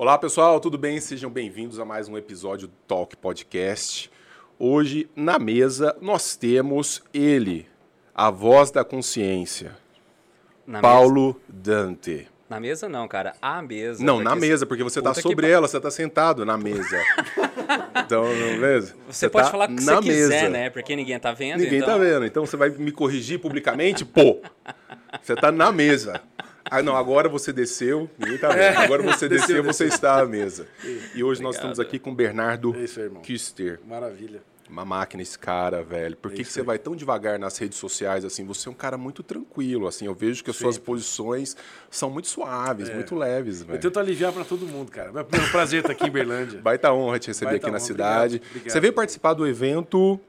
Olá pessoal, tudo bem? Sejam bem-vindos a mais um episódio do Talk Podcast. Hoje, na mesa, nós temos ele, a voz da consciência, Na Paulo Dante. Mesa? Na mesa não, cara. A mesa. Não, na mesa, porque você está que sobre pa- ela, você está sentado na mesa. então, beleza? Você, pode tá falar o que na você quiser, mesa. né? Porque ninguém tá vendo. Ninguém então... tá vendo, então você vai me corrigir publicamente? Pô, você tá na mesa. Ah, não, agora você desceu, ninguém tá vendo. Agora você desceu, você está à mesa. E hoje nós estamos aqui com o Bernardo É isso irmão. Kister. Maravilha. Uma máquina esse cara, velho. Por que, que você vai tão devagar nas redes sociais assim? Você é um cara muito tranquilo, assim. Eu vejo que as suas posições são muito suaves, muito leves, Eu velho. tento aliviar pra todo mundo, cara. É um prazer estar aqui em Berlândia. Baita honra te receber Baita aqui na honra, cidade. obrigado, obrigado. Você veio participar do evento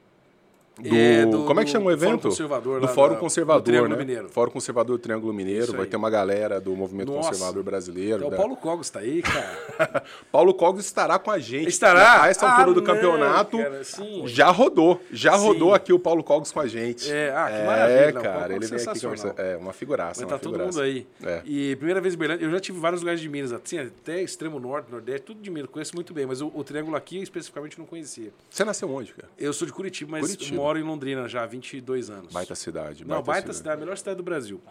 do, É, do- como é que chama o do evento? Fórum Conservador do Fórum da- Conservador, do né? Mineiro. Fórum Conservador do Triângulo Mineiro. Vai ter uma galera do Movimento Nossa. Conservador Brasileiro. Então, o da- Paulo Cogos tá aí, cara. Paulo Cogos estará com a gente. Estará? A essa altura Ah, do não, campeonato. cara. Já rodou. Já Sim. rodou aqui o Paulo Cogos com a gente. É, ah, que É, maravilha. Não, o Paulo cara. Ele vem aqui conversar. É, uma figuraça. Vai estar todo figuraça. mundo aí. É. E primeira vez em Berlândia, eu já tive vários lugares de Minas, assim, até extremo norte, nordeste, tudo de Minas, conheço muito bem, mas o, o Triângulo aqui especificamente não conhecia. Você nasceu onde, cara? Eu sou de Curitiba, mas Curitiba. Moro em Londrina já há 22 anos. Baita cidade. Não, baita cidade, a melhor cidade do Brasil.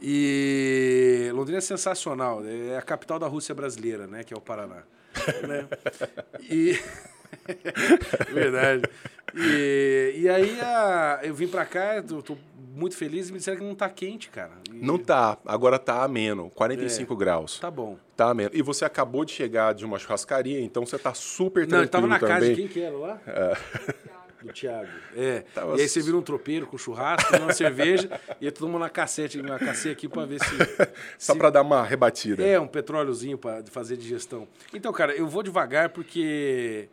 E Londrina é sensacional, é a capital da Rússia brasileira, né, que é o Paraná. né? E verdade. E, e aí a- eu vim pra cá, eu tô muito feliz e me disseram que não tá quente, cara. E Não tá. Agora tá ameno. 45 graus. tá bom. Tá ameno. E você acabou de chegar de uma churrascaria, então você tá super tranquilo Não, eu tava na também. casa de quem que era lá? Do Thiago. É. Tava- E aí você vira um tropeiro com churrasco, uma cerveja, e aí todo mundo na cassete, na cassete aqui pra ver se. Só se- pra dar uma rebatida. É, um petróleozinho para fazer digestão. Então, cara, eu vou devagar porque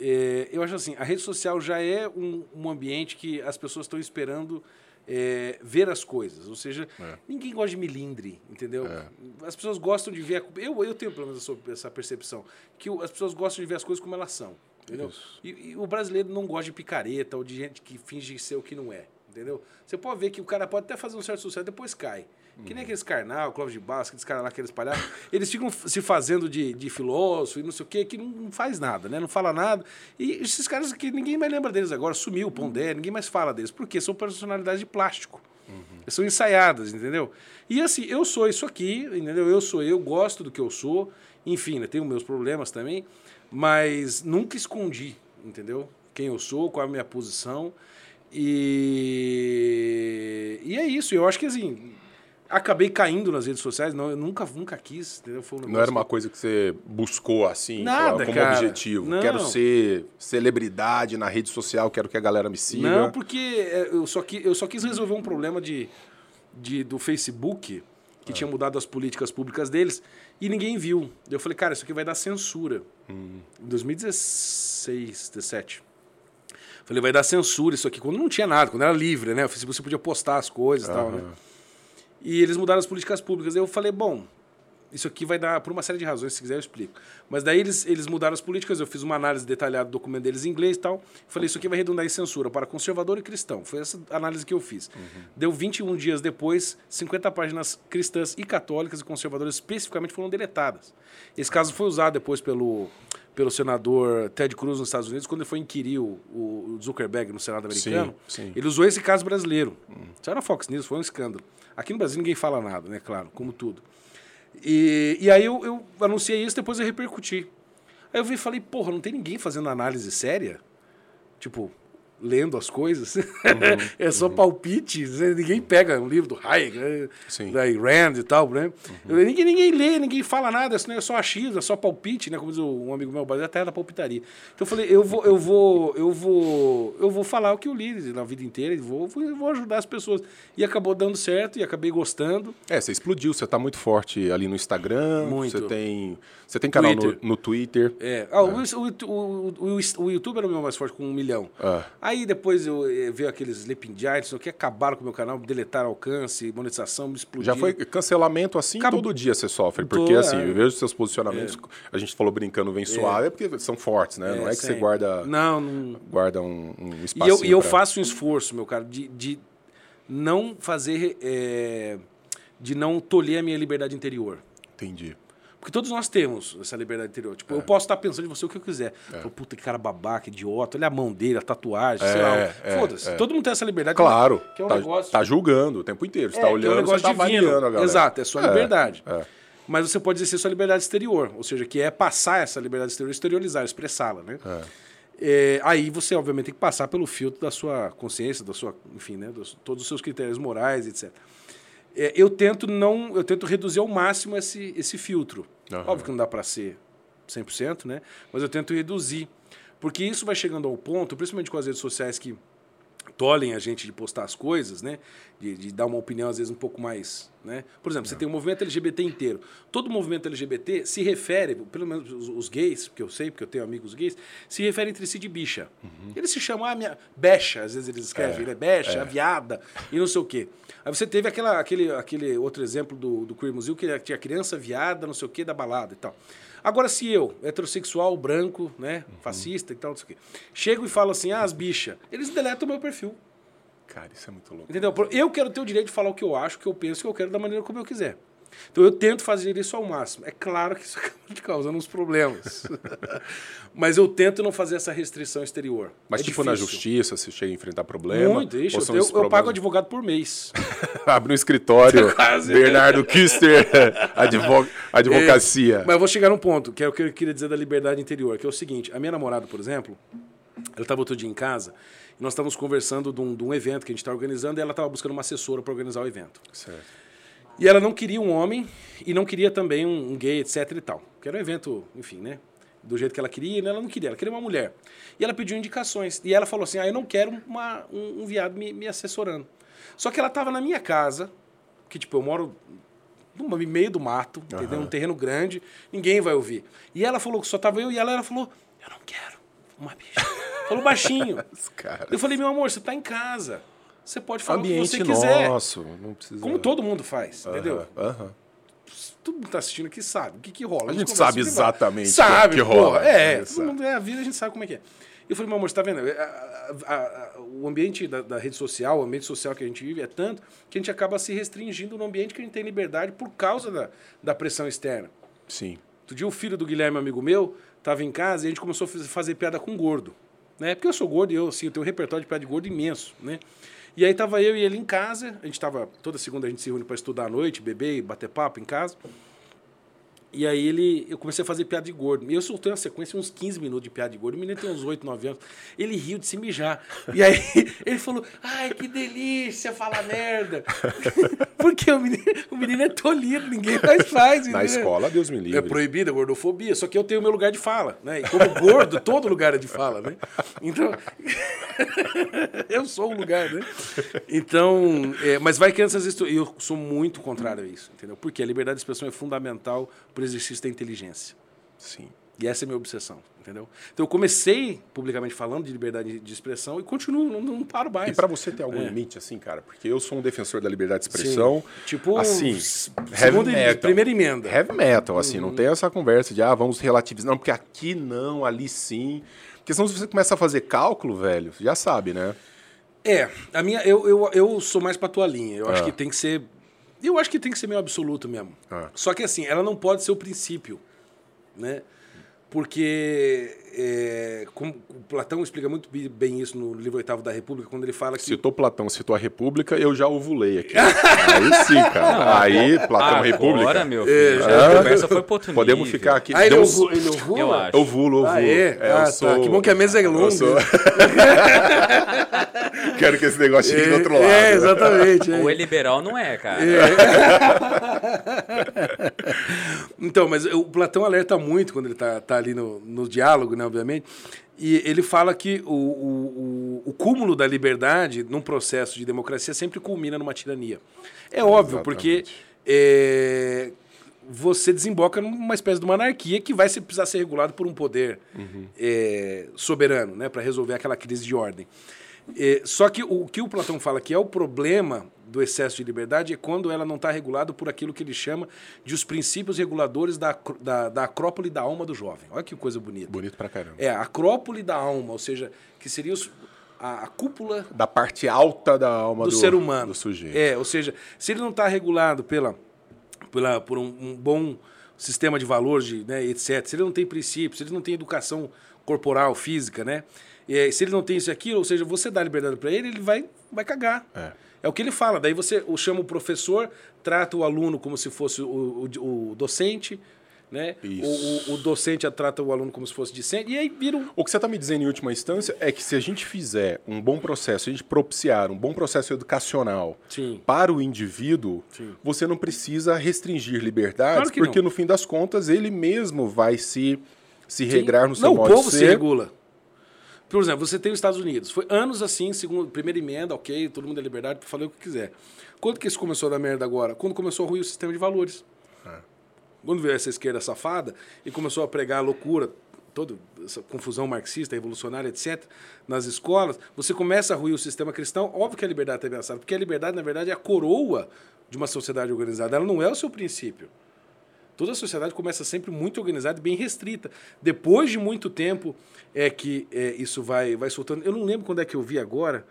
é, eu acho assim, a rede social já é um, um ambiente que as pessoas estão esperando é, ver as coisas. Ou seja, É. ninguém gosta de milindre, entendeu? As pessoas gostam de ver... a- eu, eu tenho pelo menos essa, percepção, que as pessoas gostam de ver as coisas como elas são. Entendeu? E, e o brasileiro não gosta de picareta ou de gente que finge ser o que não é. Entendeu? Você pode ver que o cara pode até fazer um certo sucesso, depois cai. Que nem aqueles carnal, Clóvis de Barros, aqueles caras lá, aqueles palhaços. Eles ficam se fazendo de, de filósofo e não sei o quê, que não, faz nada, né? Não fala nada. E esses caras que ninguém mais lembra deles agora, sumiu o Pondé, ninguém mais fala deles. Por quê? São personalidades de plástico. São ensaiadas, entendeu? E assim, eu sou isso aqui, entendeu? Eu sou eu, gosto do que eu sou. Enfim, né, tenho meus problemas também, mas nunca escondi, entendeu? Quem eu sou, qual é a minha posição. E, e é isso. Eu acho que assim, acabei caindo nas redes sociais. Não, eu nunca, nunca quis, entendeu? Foi um Não era uma coisa que você buscou assim, Nada, como cara. objetivo. Não. Quero ser celebridade na rede social, quero que a galera me siga. Não, porque é, eu só, qui- eu só quis resolver um problema de, de, do Facebook, que tinha mudado as políticas públicas deles, e ninguém viu. Eu falei, cara, isso aqui vai dar censura. Em 2016, 17. Falei, vai dar censura isso aqui. Quando não tinha nada, quando era livre, né? O Facebook você podia postar as coisas e tal, né? E eles mudaram as políticas públicas. Eu falei, bom, isso aqui vai dar, por uma série de razões, se quiser eu explico. Mas daí eles, eles mudaram as políticas, eu fiz uma análise detalhada do documento deles em inglês e tal. Falei, isso aqui vai redundar em censura para conservador e cristão. Foi essa análise que eu fiz. Deu 21 dias depois, 50 páginas cristãs e católicas e conservadoras especificamente foram deletadas. Esse caso foi usado depois pelo, pelo senador Ted Cruz nos Estados Unidos, quando ele foi inquirir o, o Zuckerberg no Senado americano. sim. Ele usou esse caso brasileiro. Saiu na Fox News, foi um escândalo. Aqui no Brasil ninguém fala nada, né? Claro, como tudo. E, e aí eu, eu anunciei isso, depois eu repercuti. Aí eu vi e falei, porra, não tem ninguém fazendo análise séria? Tipo, lendo as coisas. é só palpite. né? Ninguém pega um livro do Hayek, né? Sim. da Rand e tal, né? Ninguém, ninguém lê, ninguém fala nada, isso não é só achismo, é só palpite, né? Como diz um amigo meu, é a terra da palpitaria. Então eu falei, eu vou, eu vou, eu vou, eu vou falar o que eu li na vida inteira e vou, vou, ajudar as pessoas. E acabou dando certo e acabei gostando. É, você explodiu, você tá muito forte ali no Instagram, Muito. você tem, você tem canal no, Twitter. no Twitter. É. Ah, o, o, o, o, o YouTube era o meu mais forte, com um milhão. Ah. Aí depois eu eh, veio aqueles Sleeping Giants, que acabaram com o meu canal, deletaram alcance, monetização, me explodiu. Já foi cancelamento assim, todo dia você sofre. Porque Tô, assim, é. eu vejo seus posicionamentos, a gente falou brincando, vem suave, é porque são fortes, né? não é que você sempre. guarda, Não, não. guarda um, um E espaço. eu, e eu faço um esforço, meu cara, de, de não fazer. eh, de não tolher a minha liberdade interior. Entendi. Porque todos nós temos essa liberdade interior. Tipo, eu posso estar pensando em você o que eu quiser. Falo, Puta, que cara babaca, idiota. Olha a mão dele, a tatuagem, sei lá. é, Foda-se. é. Todo mundo tem essa liberdade. Claro. Que é um tá, negócio... tá julgando o tempo inteiro. Você É, tá que é um olhando, negócio você tá divino. avaliando a galera. Exato, é sua liberdade. é. Mas você pode exercer sua liberdade exterior, ou seja, que é passar essa liberdade exterior, exteriorizar, expressá-la, né? É, aí você, obviamente, tem que passar pelo filtro da sua consciência, da sua, enfim, né, dos, todos os seus critérios morais, etc. É, eu tento não, eu tento reduzir ao máximo esse, esse filtro. Aham. Óbvio que não dá para ser 100%, né? Mas eu tento reduzir, porque isso vai chegando ao ponto, principalmente com as redes sociais que tolhem a gente de postar as coisas, né? De, de dar uma opinião, às vezes, um pouco mais. Né? Por exemplo, você tem o movimento LGBT inteiro. Todo movimento LGBT se refere, pelo menos os, os gays, porque eu sei, porque eu tenho amigos gays, se refere entre si de bicha. Eles se chamam, ah, minha. Becha, às vezes eles escrevem, né? Becha, viada, e não sei o quê. Aí você teve aquela, aquele, aquele outro exemplo do, do Queer Museu, que tinha criança viada, não sei o quê, da balada e tal. Agora, se eu, heterossexual, branco, né, fascista e tal, não sei o quê, chego e falo assim, ah, as bichas, eles deletam o meu perfil. Cara, isso é muito louco. Entendeu? Por- Eu quero ter o direito de falar o que eu acho, o que eu penso, o que eu quero da maneira como eu quiser. Então eu tento fazer isso ao máximo. É claro que isso acaba te causando uns problemas. Mas eu tento não fazer essa restrição exterior. Mas, É tipo, na difícil. justiça, você chega a enfrentar problema. Muito, ou eu, eu- pago advogado por mês. Abre um escritório, Quase. Bernardo Kister, advo... advocacia. Mas eu vou chegar num ponto, que é o que eu queria dizer da liberdade interior, que é o seguinte: a minha namorada, por exemplo, ela estava outro dia em casa nós estávamos conversando de um, de um evento que a gente está organizando e ela estava buscando uma assessora para organizar o evento. Certo. E ela não queria um homem e não queria também um, um gay, etc e tal. Que era um evento, enfim, né? Do jeito que ela queria, né? ela não queria, ela queria uma mulher. E ela pediu indicações. E ela falou assim: ah, eu não quero uma, um, um viado me, me assessorando. Só que ela estava na minha casa, que tipo, eu moro no meio do mato, entendeu? Um terreno grande, ninguém vai ouvir. E ela falou que só tava eu e ela, ela falou: eu não quero uma bicha. falou baixinho. Eu falei: meu amor, você está em casa. Você pode falar o que Ambiente você quiser. nosso. Não precisa... Como todo mundo faz, entendeu? Aham, aham. todo mundo tá assistindo aqui sabe o que, que rola. A Nos gente sabe exatamente sabe, o que porra, rola. É, É, todo sabe. mundo é a vida, a gente sabe como é que é. Eu falei, meu amor, você tá vendo? A- a- a- o ambiente da, da rede social, o ambiente social que a gente vive é tanto que a gente acaba se restringindo no ambiente que a gente tem liberdade por causa da, da pressão externa. Sim. Outro dia o filho do Guilherme, amigo meu, estava em casa e a gente começou a faz- fazer piada com gordo. Né? Porque eu sou gordo e eu, assim, eu tenho um repertório de piada de gordo imenso. Né? E aí tava eu e ele em casa, a gente tava, toda segunda a gente se reúne para estudar à noite, beber e bater papo em casa. E aí ele, eu comecei a fazer piada de gordo. E eu soltei uma sequência, uns 15 minutos de piada de gordo. O menino tem uns 8, 9 anos. Ele riu de se mijar. E aí ele falou, ai, que delícia falar merda. Porque o menino, o menino é tolido, ninguém mais faz. Na escola, Deus me livre. É proibida a gordofobia, só que eu tenho o meu lugar de fala, né? E como gordo, todo lugar é de fala, né? Então, eu sou o lugar, né? Então, é, mas vai criando essas histórias. Eu sou muito contrário a isso, entendeu? Porque a liberdade de expressão é fundamental para exercício da inteligência. Sim. E essa é a minha obsessão, entendeu? Então eu comecei publicamente falando de liberdade de expressão e continuo, não, não paro mais. E pra você ter algum É. limite, assim, cara? Porque eu sou um defensor da liberdade de expressão. Sim. Tipo, assim, segunda metal. primeira emenda. Heavy metal, assim, Uhum. não tem essa conversa de, ah, vamos relativizar. Não, porque aqui não, ali sim. Porque senão se você começa a fazer cálculo, velho, já sabe, né? É, a minha, eu, eu, eu sou mais pra tua linha. Eu acho Ah. que tem que ser. Eu acho que tem que ser meio absoluto mesmo. Ah. Só que assim, ela não pode ser o princípio. Né? Porque, é, como o Platão explica muito bem isso no livro Oitavo da República, quando ele fala que. Citou Platão, citou a República, eu já ovulei aqui. Aí sim, cara. Aí, Platão, República. Agora, meu É, filho, já- já a conversa foi pro outro Podemos ficar aqui. Ah, ele, Deus- ovu- ele ovula? Eu acho. Ovulo, ovulo. Ah, é? eu ah, tá. sou- Que bom que a mesa é longa. Eu sou... Quero que esse negócio chegue do outro lado. É, exatamente. é. Ou é liberal, não é, cara. Então, mas o Platão alerta muito quando ele está tá ali no, no diálogo, né, obviamente. E ele fala que o, o, o, o cúmulo da liberdade num processo de democracia sempre culmina numa tirania. É óbvio, porque Exatamente. é, você desemboca numa espécie de uma anarquia que vai precisar ser regulado por um poder é, soberano, né, para resolver aquela crise de ordem. É, só que o que o Platão fala que é o problema do excesso de liberdade é quando ela não está regulada por aquilo que ele chama de os princípios reguladores da, da, da acrópole da alma do jovem. Olha que coisa bonita. Bonito pra caramba. É, a acrópole da alma, ou seja, que seria os- a, a cúpula Da parte alta da alma do, do, ser humano. Do sujeito. É, ou seja, se ele não está regulado pela, pela, por um, um bom sistema de valores, de, né, etc., se ele não tem princípios, se ele não tem educação corporal, física, né? E, se ele não tem isso e aquilo, ou seja, você dá liberdade para ele, ele vai, vai cagar. É. É o que ele fala. Daí você chama o professor, trata o aluno como se fosse o, o, o docente, né? O, o, o, docente trata o aluno como se fosse discente, e aí vira um... O que você está me dizendo em última instância é que se a gente fizer um bom processo, a gente propiciar um bom processo educacional Sim. para o indivíduo, Sim. você não precisa restringir liberdades, Claro que porque não. no fim das contas ele mesmo vai se, se regrar no seu Não, modo o povo de se ser. regula. Por exemplo, você tem os Estados Unidos. Foi anos assim, segundo, primeira emenda, ok, todo mundo tem liberdade para fazer o que quiser. Quando que isso começou a dar merda agora? Quando começou a ruir o sistema de valores. É. Quando veio essa esquerda safada e começou a pregar a loucura, toda essa confusão marxista, revolucionária, etc., nas escolas, você começa a ruir o sistema cristão. Óbvio que a liberdade está ameaçada, porque a liberdade, na verdade, é a coroa de uma sociedade organizada. Ela não é o seu princípio. Toda a sociedade começa sempre muito organizada e bem restrita. Depois de muito tempo é que é, isso vai, vai soltando. Eu não lembro quando é que eu vi agora,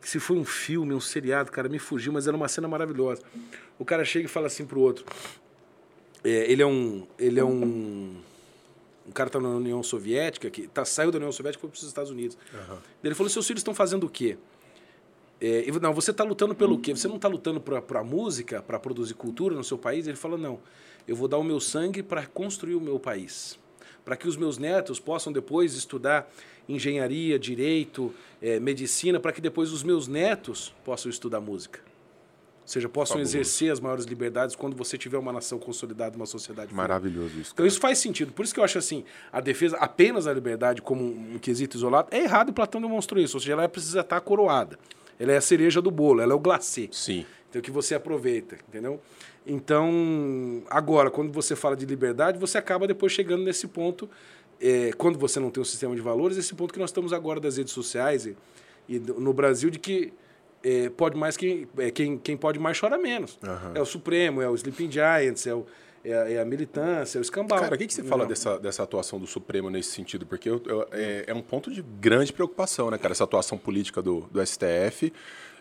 se foi um filme, um seriado, cara, me fugiu, mas era uma cena maravilhosa. O cara chega e fala assim pro outro. é, ele é um. Ele é um. Um cara tá na União Soviética, que tá, saiu da União Soviética e foi para os Estados Unidos. Ele falou: seus filhos estão fazendo o quê? É, eu- não, você está lutando pelo quê? Você não está lutando para a música, para produzir cultura no seu país? Ele falou: não, eu vou dar o meu sangue para construir o meu país. Para que os meus netos possam depois estudar engenharia, direito, eh, medicina, para que depois os meus netos possam estudar música. Ou seja, possam Fabuloso. exercer as maiores liberdades quando você tiver uma nação consolidada, uma sociedade. Maravilhoso isso. Então isso faz sentido. Por isso que eu acho assim, a defesa apenas da liberdade como um um quesito isolado é errado e Platão demonstrou isso. Ou seja, ela precisa estar coroada. Ela é a cereja do bolo, ela é o glacê. Sim. Então que você aproveita, entendeu? Então, agora, quando você fala de liberdade, você acaba depois chegando nesse ponto, é, quando você não tem um sistema de valores, esse ponto que nós estamos agora das redes sociais e, e no Brasil, de que é, pode mais quem, é, quem, quem pode mais chora menos. Aham. É o Supremo, é o Sleeping Giants, é, o, é, a, é a militância, é o escambau. Cara, o que, que você fala Não. dessa, dessa atuação do Supremo nesse sentido? Porque eu- eu- é, é um ponto de grande preocupação, né, cara? Essa atuação política do, do STF.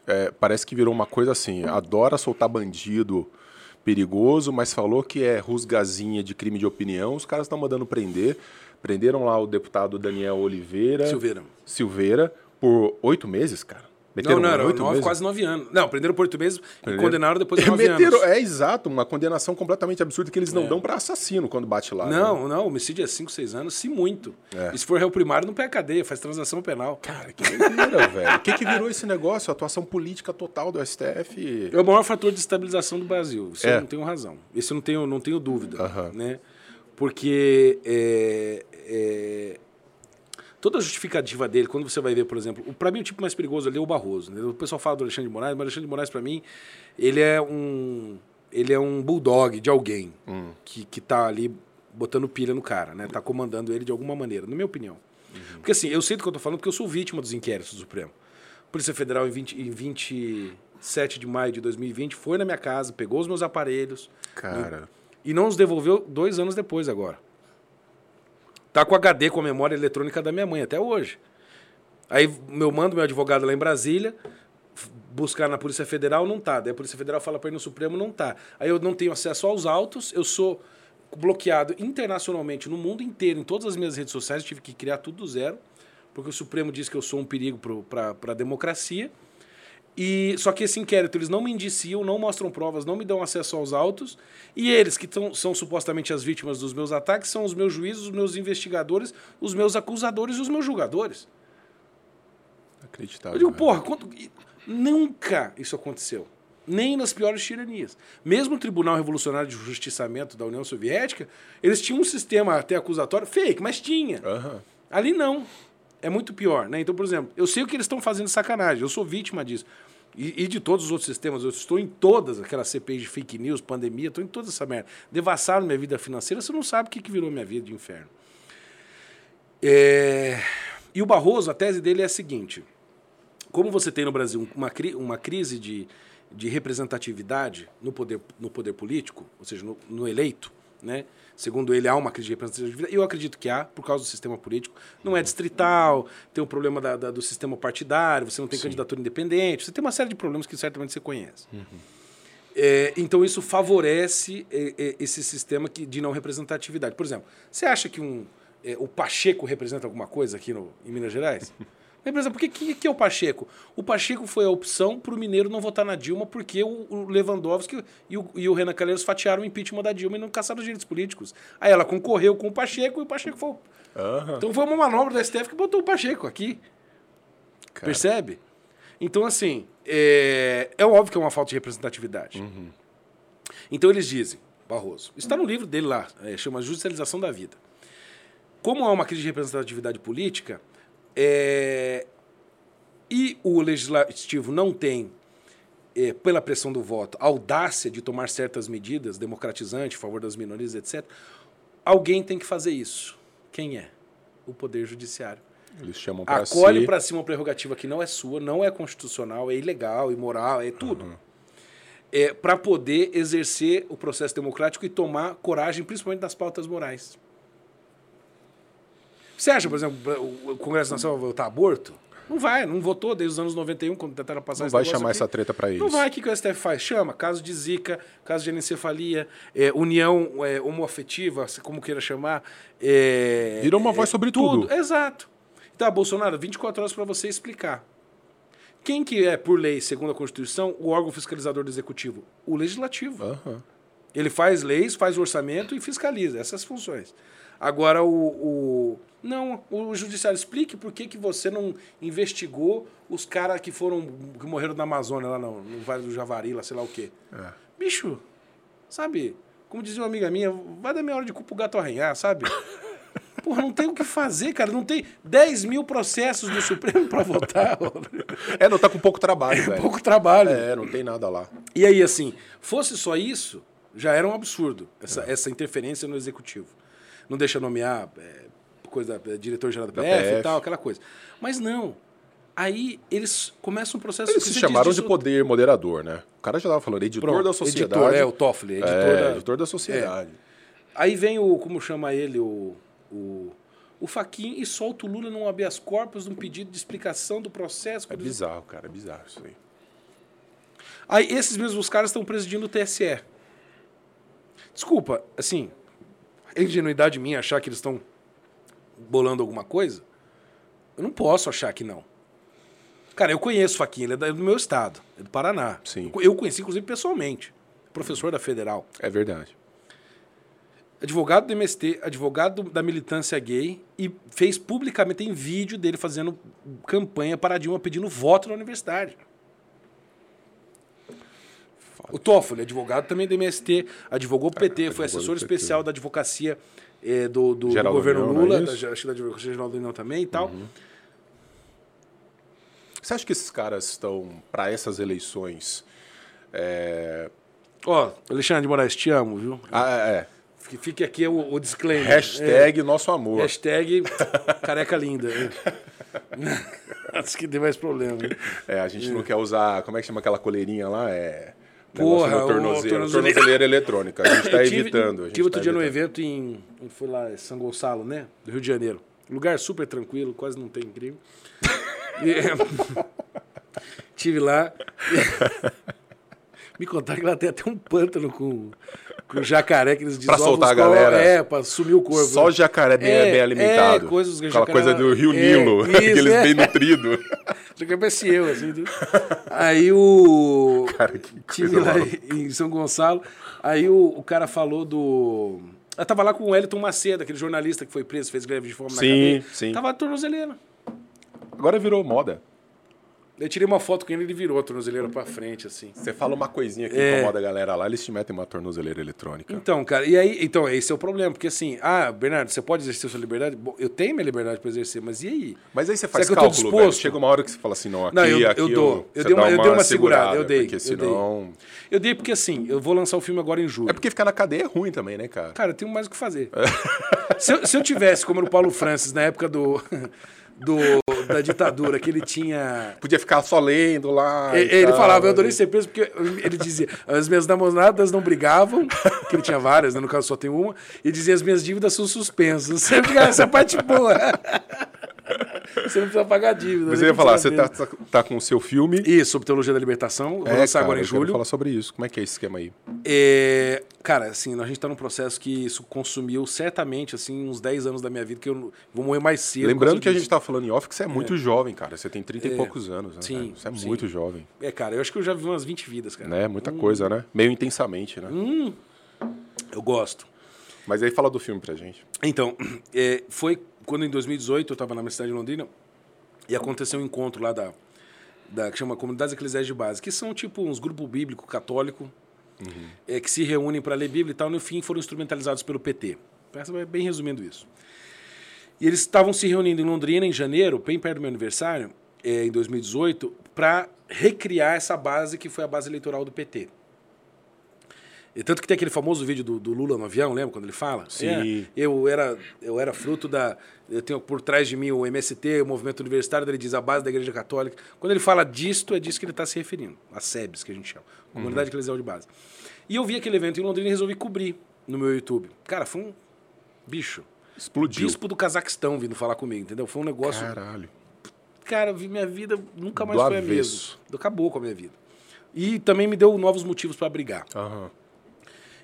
é, parece que virou uma coisa assim: adora soltar bandido perigoso, mas falou que é rusgazinha de crime de opinião. Os caras estão mandando prender. Prenderam lá o deputado Daniel Oliveira. Silveira. Silveira, por oito meses, cara. Não, não, era nove, quase nove anos. Não, prenderam por oito meses e Prenderam. condenaram depois de nove Meteram- anos. É exato, uma condenação completamente absurda que eles não É. dão pra assassino quando bate lá. né? Não, não, homicídio é 5, 6 anos, se muito. É. E se for réu primário, não pega cadeia, faz transação penal. Cara, que doideira, velho. O que, que virou esse negócio? A atuação política total do STF. É o maior fator de estabilização do Brasil. Isso É. eu não tenho razão. Isso eu não tenho, não tenho dúvida. Aham. Né? Porque é, é, toda a justificativa dele, quando você vai ver, por exemplo, para mim o tipo mais perigoso ali é o Barroso. né? O pessoal fala do Alexandre de Moraes, mas o Alexandre de Moraes, para mim, ele é um. Ele é um bulldog de alguém Hum. que, que tá ali botando pilha no cara, né? Tá comandando ele de alguma maneira, na minha opinião. Porque assim, eu sei do que eu tô falando porque eu sou vítima dos inquéritos do Supremo. Polícia Federal, em, 20, em 27 de maio de 2020, foi na minha casa, pegou os meus aparelhos Cara. e não os devolveu dois anos depois agora. Tá com HD, com a memória eletrônica da minha mãe, até hoje. Aí eu mando meu advogado lá em Brasília, buscar na Polícia Federal, não tá. Daí a Polícia Federal fala para ir no Supremo, não tá. Aí eu não tenho acesso aos autos, eu sou bloqueado internacionalmente no mundo inteiro, em todas as minhas redes sociais, eu tive que criar tudo do zero, porque o Supremo diz que eu sou um perigo para a democracia. E só que esse inquérito eles não me indiciam, não mostram provas, não me dão acesso aos autos. E eles, que tão, são supostamente as vítimas dos meus ataques, são os meus juízes, os meus investigadores, os meus acusadores e os meus julgadores. Acreditável. Eu digo, né? porra, quando- nunca isso aconteceu. Nem nas piores tiranias. Mesmo o Tribunal Revolucionário de Justiçamento da União Soviética, eles tinham um sistema até acusatório fake, mas tinha. Aham. Ali não. É muito pior, né? Então, por exemplo, eu sei o que eles estão fazendo sacanagem, eu sou vítima disso. E, e de todos os outros sistemas, eu estou em todas aquelas CPIs de fake news, pandemia, estou em toda essa merda. Devassaram minha vida financeira, você não sabe o que, que virou minha vida de inferno. É, E o Barroso, a tese dele é a seguinte: como você tem no Brasil uma, cri- uma crise de, de representatividade no poder, no poder político, ou seja, no, no eleito, né? Segundo ele, há uma crise de representatividade. Eu acredito que há, por causa do sistema político. Não é distrital, tem o problema da- da- do sistema partidário, você não tem candidatura independente, você tem uma série de problemas que certamente você conhece. É, então isso favorece é, é, esse sistema que, de não representatividade. Por exemplo, você acha que um, é, o Pacheco representa alguma coisa aqui no, em Minas Gerais? Representa. Por que, que, que é o Pacheco? O Pacheco foi a opção para o Mineiro não votar na Dilma porque o, o Lewandowski e o, e o Renan Calheiros fatiaram o impeachment da Dilma e não caçaram os direitos políticos. Aí ela concorreu com o Pacheco e o Pacheco foi. Aham. Então foi uma manobra da STF que botou o Pacheco aqui. Cara. Percebe? Então, assim, é, é óbvio que é uma falta de representatividade. Então eles dizem, Barroso, está no livro dele lá, é, chama Judicialização da Vida. Como há uma crise de representatividade política, é, e o legislativo não tem, é, pela pressão do voto, audácia de tomar certas medidas democratizantes, a favor das minorias, etc., alguém tem que fazer isso. Quem é? O Poder Judiciário Eles chamam pra acolhe si. para si uma prerrogativa que não é sua, não é constitucional, é ilegal, imoral, é tudo. É, para poder exercer o processo democrático e tomar coragem, principalmente das pautas morais. Você acha, por exemplo, o Congresso Nacional vai votar aborto? Não vai, não votou desde os anos 91, quando tentaram passar Não vai chamar aqui. essa treta pra eles. Não vai, o que, que o STF faz? Chama, caso de zika, caso de anencefalia, é, união é, homoafetiva, como queira chamar. É, Virou uma é, voz sobre tudo. Exato. Então, Bolsonaro, 24 horas para você explicar. Quem que é, por lei, segundo a Constituição, o órgão fiscalizador do Executivo? O Legislativo. Aham. Ele faz leis, faz orçamento e fiscaliza essas funções. Agora, o, o- não, o judiciário explique por que, que você não investigou os caras que foram que morreram na Amazônia, lá no, no Vale do Javari, lá sei lá o quê. É. Bicho, sabe? Como dizia uma amiga minha, vai dar meia hora de culpa o gato arranhar, sabe? Porra, não tem o que fazer, cara. Não tem 10 mil processos no Supremo para votar. É, não tá com pouco trabalho, velho. Pouco trabalho. É, não tem nada lá. E aí, assim, fosse só isso, já era um absurdo, essa, essa interferência no executivo. Não deixa nomear é, coisa, é, diretor-geral da Da PF, e PF. tal, aquela coisa. Mas não. Aí eles começam um processo... Eles que se chamaram de poder moderador, né? O cara já tava falando, editor Pronto, da sociedade. Editor, é, o Toffoli, editor É, da... editor da sociedade. Aí vem o, como chama ele, o, o, o Faquin e solta o Lula num habeas corpus, num pedido de explicação do processo. É bizarro, cara, é bizarro isso aí. Aí esses mesmos caras estão presidindo o TSE. Desculpa, assim, é ingenuidade minha achar que eles estão bolando alguma coisa? Eu não posso achar que não. Cara, eu conheço o Faquin, ele é do meu estado, é do Paraná. Sim. Eu conheci, inclusive, pessoalmente. Professor da Federal. É verdade. advogado do MST, advogado da militância gay, e fez publicamente, tem vídeo dele fazendo campanha para a Dilma pedindo voto na universidade. O Toffoli, advogado também do MST, advogou o PT, foi assessor especial da advocacia eh, do, do, do governo União, é Lula, isso? da, acho que da advocacia geral da União também e tal. Você acha que esses caras estão, para essas eleições. É... Ó, Alexandre de Moraes, te amo, viu? Ah, é. Que Fique aqui o, o disclaimer. Hashtag nosso amor. É, hashtag careca linda. Acho que tem mais problema. É, a gente não quer usar. Como é que chama aquela coleirinha lá? É. Porra, o tornozeleira. tornozeleira eletrônica. A gente está tive- evitando. Tive outro tá dia no evento em. Foi lá, em São Gonçalo, né? Do Rio de Janeiro. Lugar super tranquilo, quase não tem crime. E, é, tive lá. Me contaram que lá tem até um pântano com, com jacaré que eles Pra desovam soltar os a galera. É, pra sumir o corpo. Só o jacaré bem, É, bem alimentado. é, coisas que Aquela jacaré- coisa do Rio é, Nilo, isso, aqueles é. bem nutridos. Jacaré parece eu, assim. Aí o. Cara, que Tive lá maluca. em São Gonçalo. Aí o, o cara falou do. Eu tava lá com o Wellington Macedo, aquele jornalista que foi preso, fez greve de fome na Sim, cadeia. sim. Tava a tornozeleira. Agora virou moda. Eu tirei uma foto com ele e ele virou a tornozeleira pra frente, assim. Você fala uma coisinha que É. incomoda a galera lá, eles te metem uma tornozeleira eletrônica. Então, cara, e aí, então, esse é o problema, porque assim, ah, Bernardo, você pode exercer sua liberdade? Bom, eu tenho minha liberdade pra exercer, mas e aí? Mas aí você faz Será eu cálculo, velho. Chega uma hora que você fala assim, não, aqui, Não, eu- eu aqui dou. Eu dei uma- dá eu dei uma segurada, eu dei, Porque eu senão... Eu dei porque assim, eu vou lançar o filme agora em julho. É porque ficar na cadeia é ruim também, né, cara? Cara, eu tenho mais o que fazer. se, eu, se eu tivesse, como era o Paulo Francis, na época do, do, da ditadura, que ele tinha. Podia ficar só lendo lá. Ele falava, eu adorei ser preso, porque ele dizia, as minhas namoradas não brigavam, que ele tinha várias, né, no caso só tem uma, e dizia, as minhas dívidas são suspensas. Fica, essa parte boa. você não precisa pagar dívida. Mas nem eu ia falar, você precisa tá, tá com o seu filme. Isso, sobre Teologia da Libertação. Vou É, lançar cara, agora em eu julho. falar sobre isso. Como é que é esse esquema aí? É, cara, assim, a gente tá num processo que isso consumiu certamente, assim, uns 10 anos da minha vida, que eu vou morrer mais cedo. Lembrando que a gente tá falando em off que você é muito jovem, cara. Você tem 30 e É. poucos anos, né? Sim, cara? Você é sim. muito jovem. É, cara, eu acho que eu já vi umas 20 vidas, cara. Né? Muita coisa, né? Meio intensamente, né? Hum. Eu gosto. Mas aí fala do filme pra gente. Então, é, foi quando em 2018 eu estava na Universidade de Londrina e aconteceu um encontro lá da, da que chama Comunidades Eclesiais de Base, que são tipo uns grupos bíblico católico é, que se reúnem para ler Bíblia e tal, no fim foram instrumentalizados pelo PT. É bem resumindo isso. E eles estavam se reunindo em Londrina em janeiro, bem perto do meu aniversário, é, em 2018, para recriar essa base que foi a base eleitoral do PT. E tanto que tem aquele famoso vídeo do, do Lula no avião, lembra quando ele fala? Sim. É, eu era, eu era fruto da. Eu tenho por trás de mim o MST, o movimento universitário, ele diz a base da Igreja Católica. Quando ele fala disto, é disso que ele está se referindo. A SEBS, que a gente chama. Comunidade Eclesial de Base. E eu vi aquele evento em Londrina e resolvi cobrir no meu YouTube. Cara, foi um bicho. Explodiu. Bispo do Cazaquistão vindo falar comigo, entendeu? Foi um negócio. Caralho. Cara, vi minha vida nunca mais Do foi a mesma. avesso. Acabou com a minha vida. E também me deu novos motivos para brigar. Aham.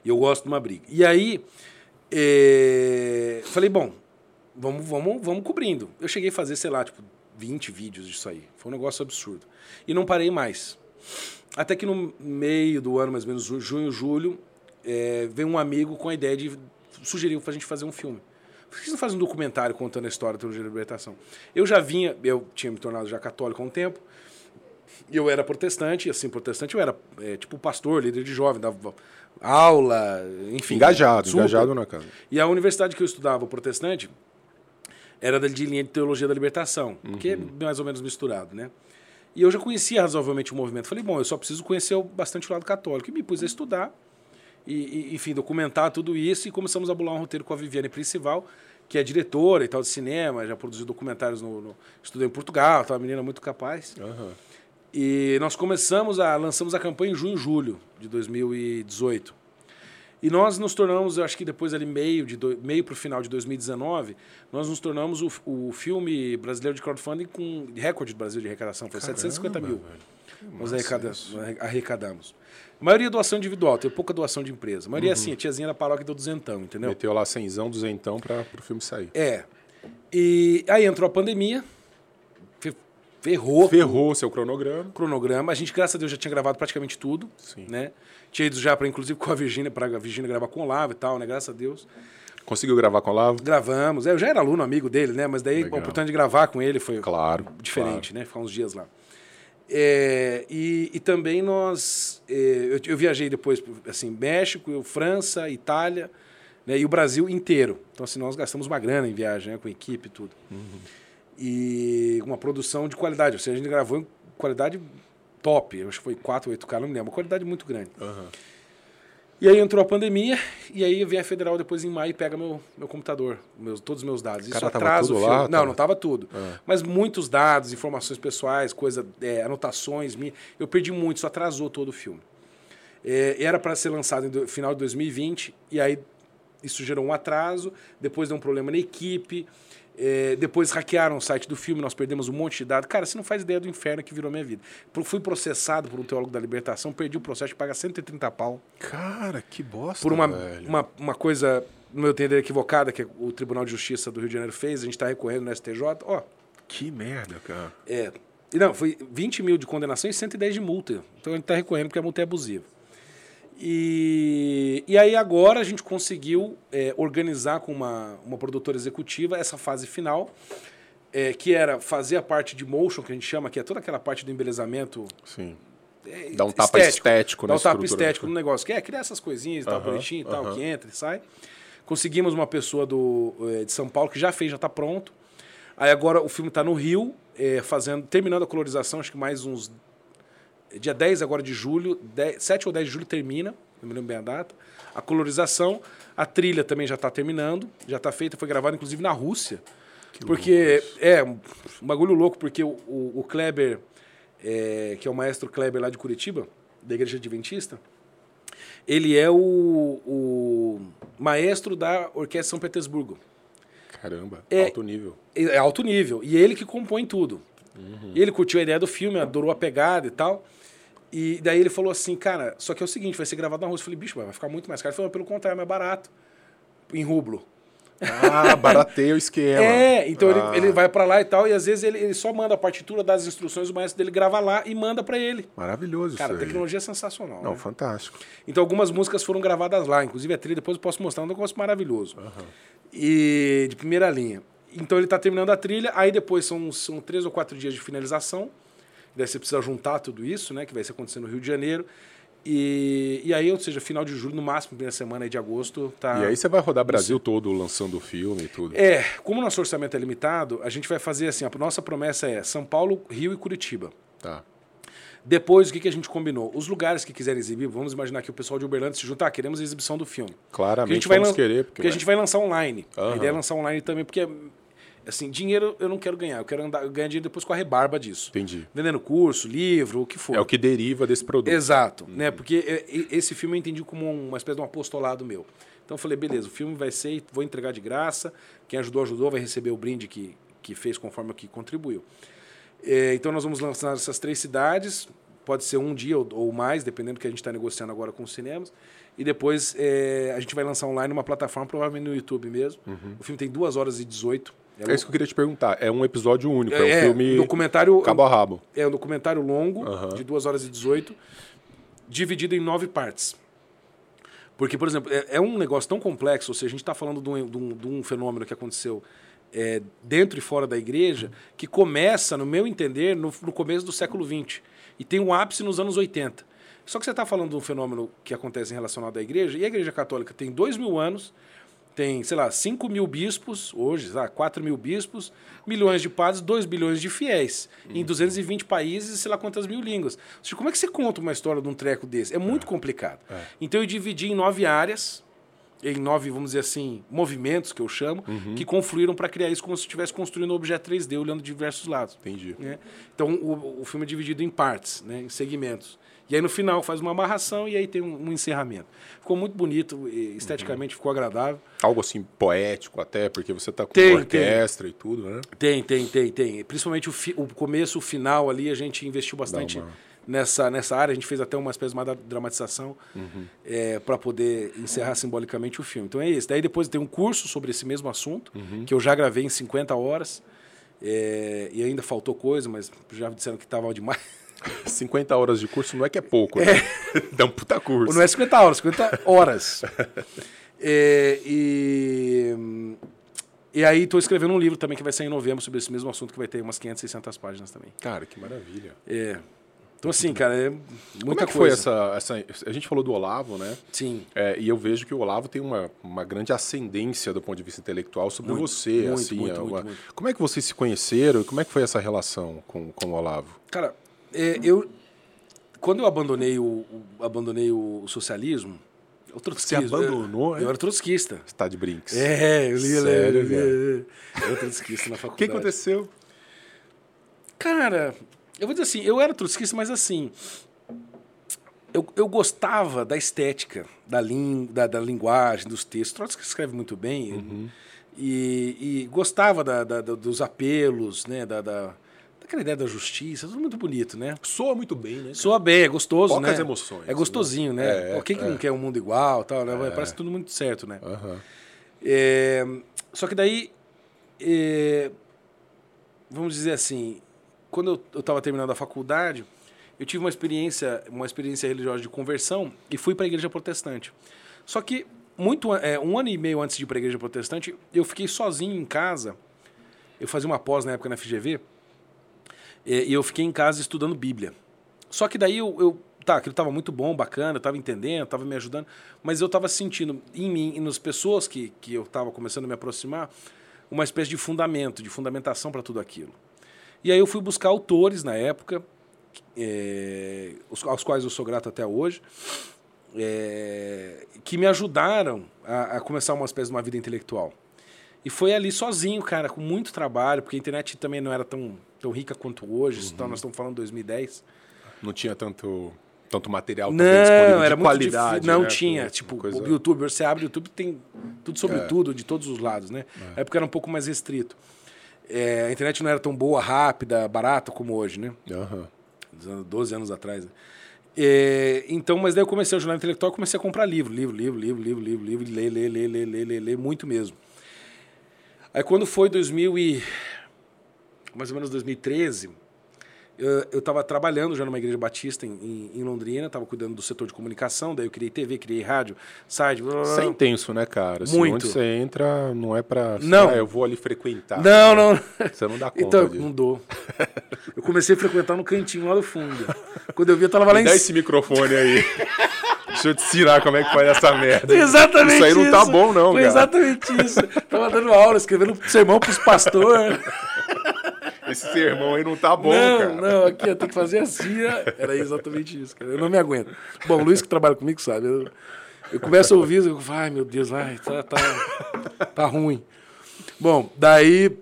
E eu gosto de uma briga. E aí, é, falei, bom, vamos, vamos, vamos cobrindo. Eu cheguei a fazer, sei lá, tipo, 20 vídeos disso aí. Foi um negócio absurdo. E não parei mais. Até que no meio do ano, mais ou menos, ju- junho, julho, é, veio um amigo com a ideia de sugerir pra gente fazer um filme. Por que você não faz um documentário contando a história da teologia da libertação? Eu já vinha, eu tinha me tornado já católico há um tempo, eu era protestante, e assim, protestante eu era é, tipo pastor, líder de jovem, dava aula, enfim. Engajado, super. engajado na casa. E a universidade que eu estudava, o protestante, era de linha de teologia da libertação, que é mais ou menos misturado, né? E eu já conhecia razoavelmente o movimento. Falei, bom, eu só preciso conhecer bastante o lado católico. E me pus a estudar, e, e, enfim, documentar tudo isso, e começamos a bolar um roteiro com a Viviane Principal, que é diretora e tal de cinema, já produziu documentários no, no estudei em Portugal, tá uma menina muito capaz. Aham. E nós começamos a lançamos a campanha em junho e julho de 2018. E nós nos tornamos, eu acho que depois ali meio de do, meio para o final de 2019, nós nos tornamos o, o filme brasileiro de crowdfunding com recorde do Brasil de arrecadação, foi 750 mil. Caramba, velho. Nós massa arrecada- isso. nós arrecadamos. A maioria é doação individual, tem pouca doação de empresa. A maioria Uhum. é assim, a tiazinha da paróquia deu duzentão, entendeu? Meteu lá cenzão, duzentão pra, pro filme sair. É. E aí entrou a pandemia, fe- ferrou, Ferrou seu cronograma. o cronograma. A gente, graças a Deus, já tinha gravado praticamente tudo. Sim. Né? Tinha ido já para, inclusive, com a Virgínia, para a Virgínia gravar com o Olavo e tal, né? Graças a Deus. Conseguiu gravar com o Lavo? Gravamos. É, Eu já era aluno, amigo dele, né? Mas daí Legal. a oportunidade de gravar com ele foi Claro. diferente, né? Ficar uns dias lá. É, e, e também nós... é, eu, eu viajei depois, assim, México, França, Itália né, e o Brasil inteiro. Então, assim, nós gastamos uma grana em viagem, né, com equipe e tudo. E uma produção de qualidade. Ou seja, a gente gravou em qualidade top. Eu acho que foi 4, 8K, não me lembro. Uma qualidade muito grande. Aham. E aí entrou a pandemia, e aí vem a federal depois em maio e pega meu, meu computador, meus, todos os meus dados. Isso Cara, tava atrasa o filme. lá? Não, Tava- não tava tudo. Ah. Mas muitos dados, informações pessoais, coisa, é, anotações minhas. Eu perdi muito, isso atrasou todo o filme. É, era para ser lançado no final de 2020, e aí isso gerou um atraso, depois deu um problema na equipe, é, depois hackearam o site do filme, nós perdemos um monte de dados. Cara, você não faz ideia do inferno que virou a minha vida. Fui processado por um teólogo da libertação, perdi o processo de pagar 130 pau Cara, que bosta, por uma, uma, uma coisa, no meu entender, equivocada que o Tribunal de Justiça do Rio de Janeiro fez, a gente está recorrendo no STJ. Ó, Que merda, cara. é. Não, foi 20 mil de condenação e 110 de multa. Então a gente está recorrendo porque a multa é abusiva. E, e aí agora a gente conseguiu é, organizar com uma, uma produtora executiva essa fase final, é, que era fazer a parte de motion, que a gente chama, que é toda aquela parte do embelezamento Sim. é, Dá um tapa estético Dá na um tapa estético no negócio. Que é criar essas coisinhas e tal, Aham, bonitinho e tal, aham. que entra e sai. Conseguimos uma pessoa do, eh, de São Paulo que já fez, já está pronto. Aí agora o filme está no Rio, eh, fazendo, terminando a colorização, acho que mais uns. Dia 10 agora de julho, 10, 7 ou 10 de julho termina, não me lembro bem a data. A colorização, a trilha também já está terminando, já está feita, foi gravada inclusive na Rússia. porque é um bagulho louco, porque o, o, o Kleber, é, que é o maestro Kleber lá de Curitiba, da Igreja Adventista, ele é o, o maestro da Orquestra São Petersburgo. Caramba, É- alto nível. É alto nível. E ele que compõe tudo. E ele curtiu a ideia do filme, adorou a pegada e tal. E daí ele falou assim, cara, só que é o seguinte, vai ser gravado na rua. Eu falei, bicho, vai ficar muito mais caro. Ele falou, pelo contrário, é mais barato. Em rublo. Ah, barateia o esquema. É, então Ah, ele, ele vai pra lá e tal, e às vezes ele, ele só manda a partitura das instruções, o maestro dele grava lá e manda pra ele. Maravilhoso Cara, a isso aí. tecnologia é sensacional. Não, né? fantástico. Então algumas músicas foram gravadas lá, inclusive a trilha depois eu posso mostrar, é um negócio maravilhoso. E de primeira linha. Então ele tá terminando a trilha, aí depois são, são três ou quatro dias de finalização. Daí você precisa juntar tudo isso, né? Que vai ser acontecer no Rio de Janeiro. E, e aí, ou seja, final de julho, no máximo, primeira semana de agosto, tá. E aí você vai rodar Brasil todo lançando o filme e tudo. É, como nosso orçamento é limitado, a gente vai fazer assim: a nossa promessa é São Paulo, Rio e Curitiba. Tá. Depois, o que, que a gente combinou? Os lugares que quiserem exibir, vamos imaginar que o pessoal de Uberlândia se juntar, ah, queremos a exibição do filme. Porque a Claramente gente vai, vamos querer. porque a gente vai lançar online. A Aham. ideia é lançar online também, porque, assim, dinheiro eu não quero ganhar, eu quero andar, ganhar dinheiro depois com a rebarba disso. Entendi. Vendendo curso, livro, o que for. É o que deriva desse produto. Exato, né? Porque é, esse filme eu entendi como uma espécie de um apostolado meu. Então eu falei, beleza, o filme vai ser, vou entregar de graça, quem ajudou, ajudou, vai receber o brinde que, que fez conforme o que contribuiu. É, então nós vamos lançar essas três cidades, pode ser um dia ou, ou mais, dependendo do que a gente está negociando agora com os cinemas. E depois é, a gente vai lançar online numa plataforma, provavelmente no YouTube mesmo. O filme tem 2 horas e 18. É isso que eu queria te perguntar. É um episódio único, é, um é, filme documentário, cabo a rabo. é um documentário longo, Aham. de 2 horas e 18, dividido em nove partes. Porque, por exemplo, é, é um negócio tão complexo, ou seja, a gente está falando de um, de um- de um fenômeno que aconteceu é, dentro e fora da igreja, que começa, no meu entender, no, no começo do século XX e tem um ápice nos anos 80. Só que você está falando de um fenômeno que acontece em relacionado à igreja, e a igreja católica tem dois mil anos, tem, sei lá, 5 mil bispos, hoje, lá, 4 mil bispos, milhões de padres, 2 bilhões de fiéis, em 220 países, sei lá quantas mil línguas. Seja, como é que você conta uma história de um treco desse? É muito complicado. Então eu dividi em nove áreas, em nove, vamos dizer assim, movimentos que eu chamo, que confluíram para criar isso como se estivesse construindo um objeto 3D, olhando de diversos lados. Entendi. né? Então o, o filme é dividido em partes, né, em segmentos. E aí no final faz uma amarração e aí tem um, um encerramento. Ficou muito bonito, esteticamente ficou agradável. Algo assim poético até, porque você tá com Tem, orquestra e tudo, né? Tem, tem, tem, tem. Principalmente o, fi- o começo, o final ali, a gente investiu bastante uma- nessa, nessa área. A gente fez até uma espécie de uma dramatização para poder encerrar simbolicamente o filme. Então é isso. Daí depois tem um curso sobre esse mesmo assunto, que eu já gravei em 50 horas. É, e ainda faltou coisa, mas já disseram que estava demais. 50 horas de curso não é que é pouco, né? Dá um puta curso. Não é 50 horas, 50 horas. É, e, e aí estou escrevendo um livro também que vai sair em novembro sobre esse mesmo assunto, que vai ter umas 500, 600 páginas também. Cara, que maravilha. É. Então, assim, cara, é muita Como é que coisa. foi essa, essa... A gente falou do Olavo, né? Sim. É, e eu vejo que o Olavo tem uma, uma grande ascendência do ponto de vista intelectual sobre Muito, você. muito, assim, muito, é uma-. Como é que vocês se conheceram e como é que foi essa relação com, com o Olavo? Cara, é, eu. Quando eu abandonei o, o- abandonei o socialismo. O trotskismo, abandonou, Eu, eu é? era trotskista. Você tá de brinks. É, eu li, Sério, li, eu li. Eu era trotskista na O faculdade. que aconteceu? Cara, eu vou dizer assim, eu era trotskista, mas assim. Eu, eu gostava da estética, da, lin, da, da linguagem, dos textos. Trotsky escreve muito bem. Uhum. E, e gostava da, da- da- dos apelos, né? Da, da, daquela ideia da justiça, tudo muito bonito, né? Soa muito bem, né? cara? Soa bem, é gostoso, Poucas né? emoções, É gostosinho, né? É, o que, que é. não quer um mundo igual tal, né? Parece tudo muito certo, né? É, só que daí, é, vamos dizer assim, quando eu estava terminando a faculdade, eu tive uma experiência, uma experiência religiosa de conversão e fui para a igreja protestante. Só que muito, é, um ano e meio antes de ir para a igreja protestante, eu fiquei sozinho em casa. Eu fazia uma pós na época na FGV é, e eu fiquei em casa estudando Bíblia. Só que daí eu, eu tá, aquilo estava muito bom, bacana, estava entendendo, estava me ajudando, mas eu estava sentindo em mim e nas pessoas que, que eu estava começando a me aproximar uma espécie de fundamento, de fundamentação para tudo aquilo. E aí eu fui buscar autores na época, é, os- aos quais eu sou grato até hoje, é, que me ajudaram a, a começar uma espécie de uma vida intelectual. E foi ali sozinho, cara, com muito trabalho, porque a internet também não era tão, tão rica quanto hoje, então nós estamos falando de 2010. Não tinha tanto, tanto material Não, era muito qualidade. Não né? tinha. Tipo, coisa- É. o YouTube, você abre o YouTube, tem tudo sobre tudo, de todos os lados, né? Na época era um pouco mais restrito. É, a internet não era tão boa, rápida, barata como hoje, né? Anos- 12 anos atrás. né? É, então, mas daí eu comecei a jornal intelectual, comecei a comprar livro, livro, livro, livro, livro, livro, livro, ler, ler, ler, ler, ler, ler, ler, muito mesmo. Aí quando foi 2000 e mais ou menos 2013, eu estava trabalhando já numa igreja batista em, em, em Londrina, estava cuidando do setor de comunicação, daí eu criei TV, criei rádio, site, blá, blá, blá. Isso é intenso, né, cara? Assim, Muito. Onde você entra, não é pra. Não. Ah, eu vou ali frequentar. Não, não. Você não dá conta Então, disso. não dou. Eu comecei a frequentar no cantinho lá do fundo. Quando eu vi, eu tava lá Me em dá cima. esse microfone aí. Deixa eu te ensinar como é que faz essa merda. Exatamente Isso aí não tá bom, não, Foi cara. exatamente isso. Tava dando aula, escrevendo sermão pros pastores. Esse sermão aí não tá bom, não, cara. não, aqui eu tenho que fazer assim. Era exatamente isso, cara. Eu não me aguento. Bom, o Luiz que trabalha comigo sabe. Eu, eu começo a ouvir, eu fico, ai meu Deus, ai, tá, tá, tá ruim. Bom, daí.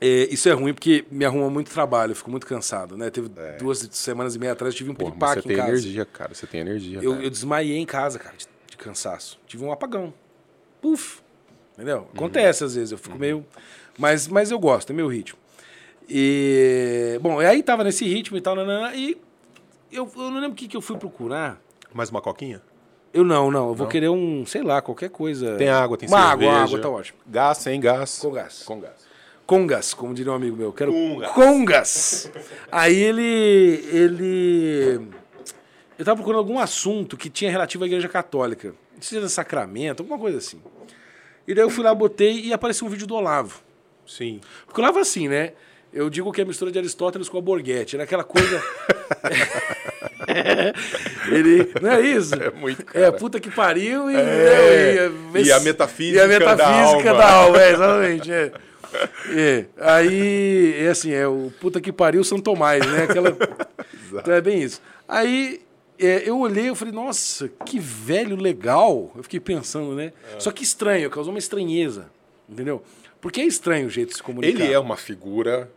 É, isso é ruim porque me arruma muito trabalho, eu fico muito cansado, né? Teve duas semanas e meia atrás, tive um Pô, mas piripaque você em tem casa. energia, cara. Você tem energia. Eu, eu desmaiei em casa, cara, de, de cansaço. Tive um apagão. Puf. Entendeu? Acontece às vezes, eu fico meio. Mas, mas eu gosto, é meu ritmo. E. Bom, e aí tava nesse ritmo e tal, nanana, e eu, eu não lembro o que, que eu fui procurar. Mais uma coquinha? Eu não, não. Eu vou querer um, sei lá, qualquer coisa. Tem água, tem Uma cerveja. água, água tá ótimo. Gás, sem gás. Com gás. Com gás. Congas, como diria um amigo meu. Quero Congas. Congas. Aí ele. ele. Eu tava procurando algum assunto que tinha relativo à igreja católica. Não sei se era sacramento, alguma coisa assim. E daí eu fui lá, botei e apareceu um vídeo do Olavo. Sim. Porque o Olavo é assim, né? Eu digo que é a mistura de Aristóteles com a Borghetti. Era aquela coisa. ele. Não é isso? É muito, É, cara. puta que pariu e. É, e, e a metafísica E a metafísica da da alma. alma, é, exatamente. É. É, Aí, é assim, é o puta que pariu São Tomás, né? Aquela. então é bem isso. Aí é, eu olhei e falei, nossa, que velho legal. Eu fiquei pensando, né? É. Só que estranho, causou uma estranheza. Entendeu? Porque é estranho o jeito de se comunicar. Ele é uma figura,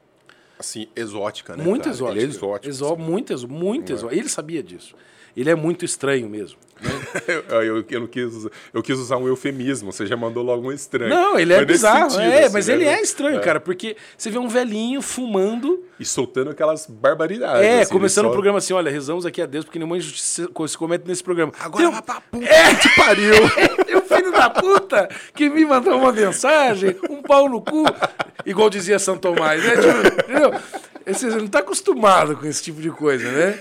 assim, exótica, né? Muito cara? exótico. Ele é exótico. Exó- muito, exó- muito exótico. Ele sabia disso. Ele é muito estranho mesmo. Eu, eu, eu não quis, usar- eu quis usar um eufemismo, você já mandou logo um estranho. Não, ele é bizarro. sentido, é, assim, mas né? ele é estranho, cara, porque você vê um velhinho fumando. E soltando aquelas barbaridades. É, assim, começando o só- programa assim: olha, rezamos aqui a Deus porque nenhuma injustiça se comete nesse programa. Agora Tem vai pra puta que te pariu. É o filho da puta que me mandou uma mensagem, um pau no cu, igual dizia São Tomás, né? Tipo, entendeu? Você não está acostumado com esse tipo de coisa, né?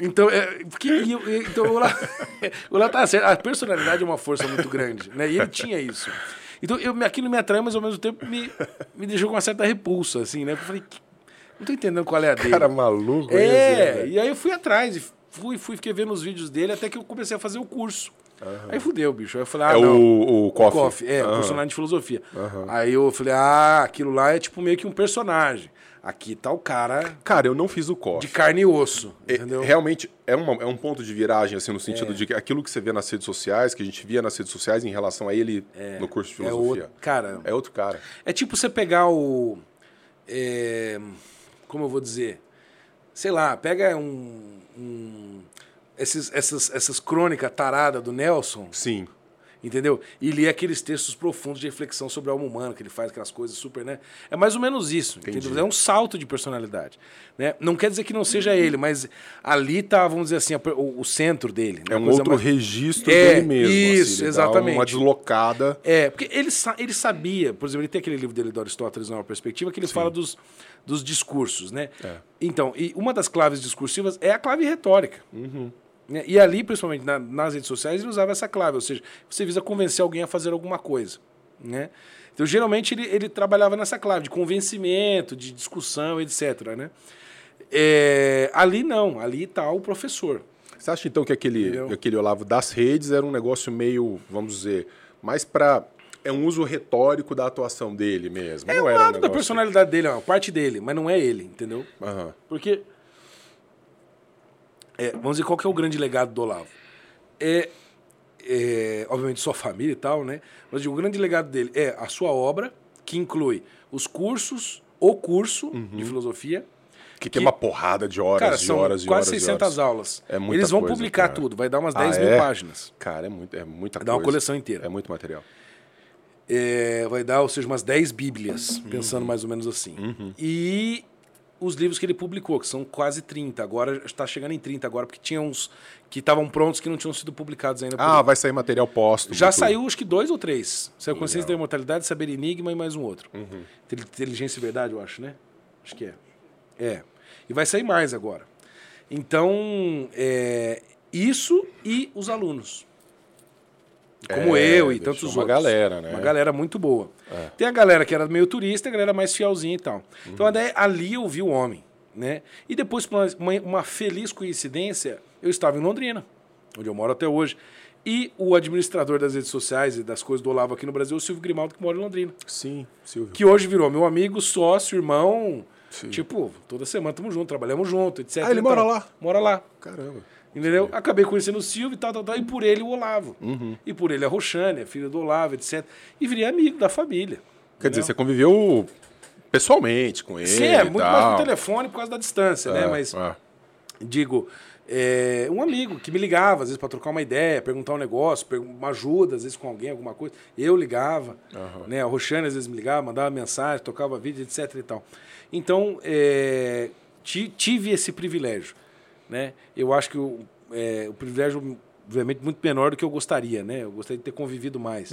Então, é, porque, então o Olá, o Olá tá certo. A personalidade é uma força muito grande, né? E ele tinha isso. Então, eu, aquilo me atrai, mas ao mesmo tempo me, me deixou com uma certa repulsa, assim, né? Eu falei, "Que- não tô entendendo qual é a dele. Cara maluco. É, né? e aí eu fui atrás, e fui, fui, fiquei vendo os vídeos dele até que eu comecei a fazer o curso. Aí fudeu, bicho. Aí eu falei, ah, É não. o, o Coffee. É, o Aham. personagem de filosofia. Aí eu falei, ah, aquilo lá é tipo meio que um personagem. Aqui tá o cara Cara, eu não fiz o Coffee. de carne e osso, É, entendeu? Realmente é, uma- é um ponto de viragem, assim, no sentido de que aquilo que você vê nas redes sociais, que a gente via nas redes sociais em relação a ele no curso de É filosofia. outro, cara, É outro cara. é tipo você pegar o... é, como eu vou dizer? Sei lá, pega um... um- esses, essas, essas crônicas taradas do Nelson, Sim. Entendeu? E ler aqueles textos profundos de reflexão sobre a alma humana, que ele faz aquelas coisas super, né? É mais ou menos isso, entendeu? É um salto de personalidade, né? Não quer dizer que não seja ele, mas ali tá, vamos dizer assim, a o, o centro dele. né? É um outro mais- registro É, dele mesmo. isso, ele dá exatamente. Uma deslocada. É, porque ele, ele sabia, por exemplo, ele tem aquele livro dele do Aristóteles, Nova Perspectiva, que ele fala dos, dos discursos, né? É. Então, e uma das claves discursivas é a clave retórica. Uhum. Né? E ali, principalmente na- nas redes sociais, ele usava essa clave, ou seja, você visa convencer alguém a fazer alguma coisa, né? Então, geralmente, ele, ele trabalhava nessa clave de convencimento, de discussão, etc, né? É, ali não, ali está o professor. Você acha então que aquele, Entendeu? aquele Olavo das redes era um negócio meio, vamos dizer, mais para é um uso retórico da atuação dele mesmo? É não um lado da negócio- personalidade dele, é uma parte dele, mas não é ele, entendeu? Aham. Porque. É, vamos dizer, qual que é o grande legado do Olavo? É, é, obviamente, sua família e tal, né? Mas o grande legado dele é a sua obra, que inclui os cursos, o curso Uhum. de filosofia, Que tem uma porrada de horas Cara, e horas e quase horas. e 600 horas. aulas. É muita Eles vão coisa, publicar cara. tudo, vai dar umas Ah, 10 mil é? páginas. Cara, é, muito, é muita Dá coisa. uma coleção inteira. É muito material. É, vai dar, ou seja, umas 10 bíblias, Uhum. pensando mais ou menos assim. E os livros que ele publicou, que são quase 30. Agora está chegando em 30 agora, porque tinha uns que estavam prontos que não tinham sido publicados ainda. por Ah, vai sair material póstumo. Já tudo. saiu acho que dois ou três. Saiu Consciência da Imortalidade, Saber Enigma e mais um outro. Uhum. Intel- Inteligência e Verdade, eu acho, né? Acho que é. É. E vai sair mais agora. Então, é, isso e os alunos. Como É, eu e tantos uma outros. galera, né? Uma galera muito boa. É. Tem a galera que era meio turista a galera mais fielzinha e tal. Uhum. Então, ali eu vi o homem. Né? E depois, por uma, uma feliz coincidência, eu estava em Londrina, onde eu moro até hoje. E o administrador das redes sociais e das coisas do Olavo aqui no Brasil, é o Silvio Grimaldo, que mora em Londrina. Sim, Silvio. Que hoje virou meu amigo, sócio, irmão. Sim. Tipo, toda semana estamos juntos, trabalhamos junto, etc. Ah, ele mora lá? Mora lá. Caramba. Entendeu? Acabei conhecendo o Silvio e tal, tal, tal, e por ele o Olavo. Uhum. E por ele a Roxane, a filha do Olavo, etc. E virei amigo da família. Quer dizer, você conviveu pessoalmente com ele. Sim, é muito tal. mais no telefone por causa da distância, né? É, Mas, é. digo, é, um amigo que me ligava, às vezes, para trocar uma ideia, perguntar um negócio, uma ajuda, às vezes, com alguém, alguma coisa. Eu ligava, né? A Roxane, às vezes, me ligava, mandava mensagem, tocava vídeo, etc e tal. Então, ti- tive esse privilégio, né? Eu acho que o, é, o privilégio, obviamente, muito menor do que eu gostaria, né? Eu gostaria de ter convivido mais.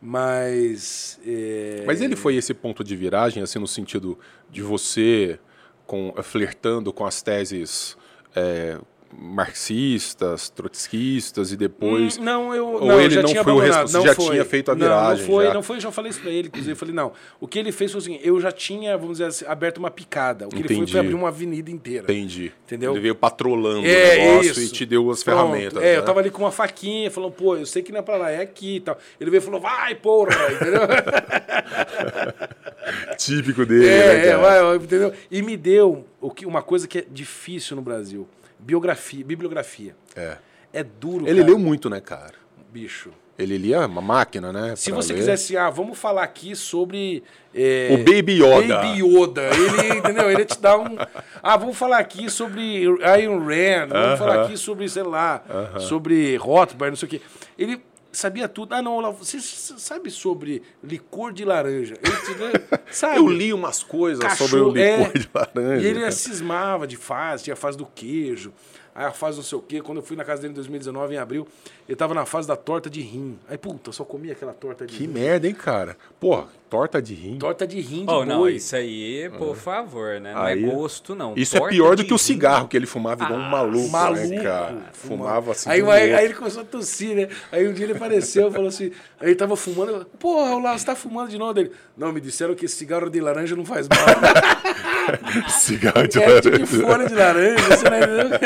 Mas... é, Mas ele foi esse ponto de viragem, assim, no sentido de você com, flertando com as teses é, marxistas, trotskistas e depois. Hum, Não, eu Ou não, eu ele já não tinha foi o responsável, não já foi. tinha feito a Não, viragem, Não, foi, já. não foi, já falei isso pra ele, inclusive. Eu falei, não. O que ele fez foi assim, eu já tinha, vamos dizer assim, aberto uma picada. O que ele foi Entendi. foi abrir uma avenida inteira. Entendi. Entendeu? Ele veio patrolando É, o negócio isso. e te deu as Pronto. ferramentas. É, né? eu tava ali com uma faquinha, falando, pô, eu sei que não é pra lá, é aqui e tal. Ele veio e falou, vai, porra, entendeu? Típico dele, né, é, é, vai, entendeu? E me deu o que, uma coisa que é difícil no Brasil. Biografia, bibliografia. É. É duro, Ele cara. leu muito, né, cara? Bicho. Ele lia uma máquina, né? Se você ler. quisesse, ah, vamos falar aqui sobre. é, O Baby Yoda. Baby Yoda. Ele, entendeu? Ele te dá um. Ah, vamos falar aqui sobre Iron Rand, vamos falar aqui sobre, sei lá, sobre Rothbard, não sei o quê. Ele sabia tudo. Ah, não, Olavo, você sabe sobre licor de laranja? Te dá- sabe? Eu li umas coisas Cachorro, sobre o licor é. de laranja. E ele cara. cismava de fase, tinha a fase do queijo, aí a fase não sei o quê. Quando eu fui na casa dele em 2019, em abril, ele tava na fase da torta de rim. Aí, puta, eu só comia aquela torta de Que rim. merda, hein, cara? Porra, torta de rim. Torta de rim de Oh, não, boi. isso aí, por favor, né? Não Aí- é gosto, não. Isso é Torta pior do que o rim. cigarro que ele fumava igual um maluco, Maluco. né, cara? Fumava assim. Aí, de aí, aí ele começou a tossir, né? Aí um dia ele apareceu e falou assim: aí ele tava fumando, eu, porra, lá, você tá fumando de novo dele. Não, me disseram que esse cigarro de laranja não faz mal. Cigarro de É de laranja. folha de laranja, você não entendeu?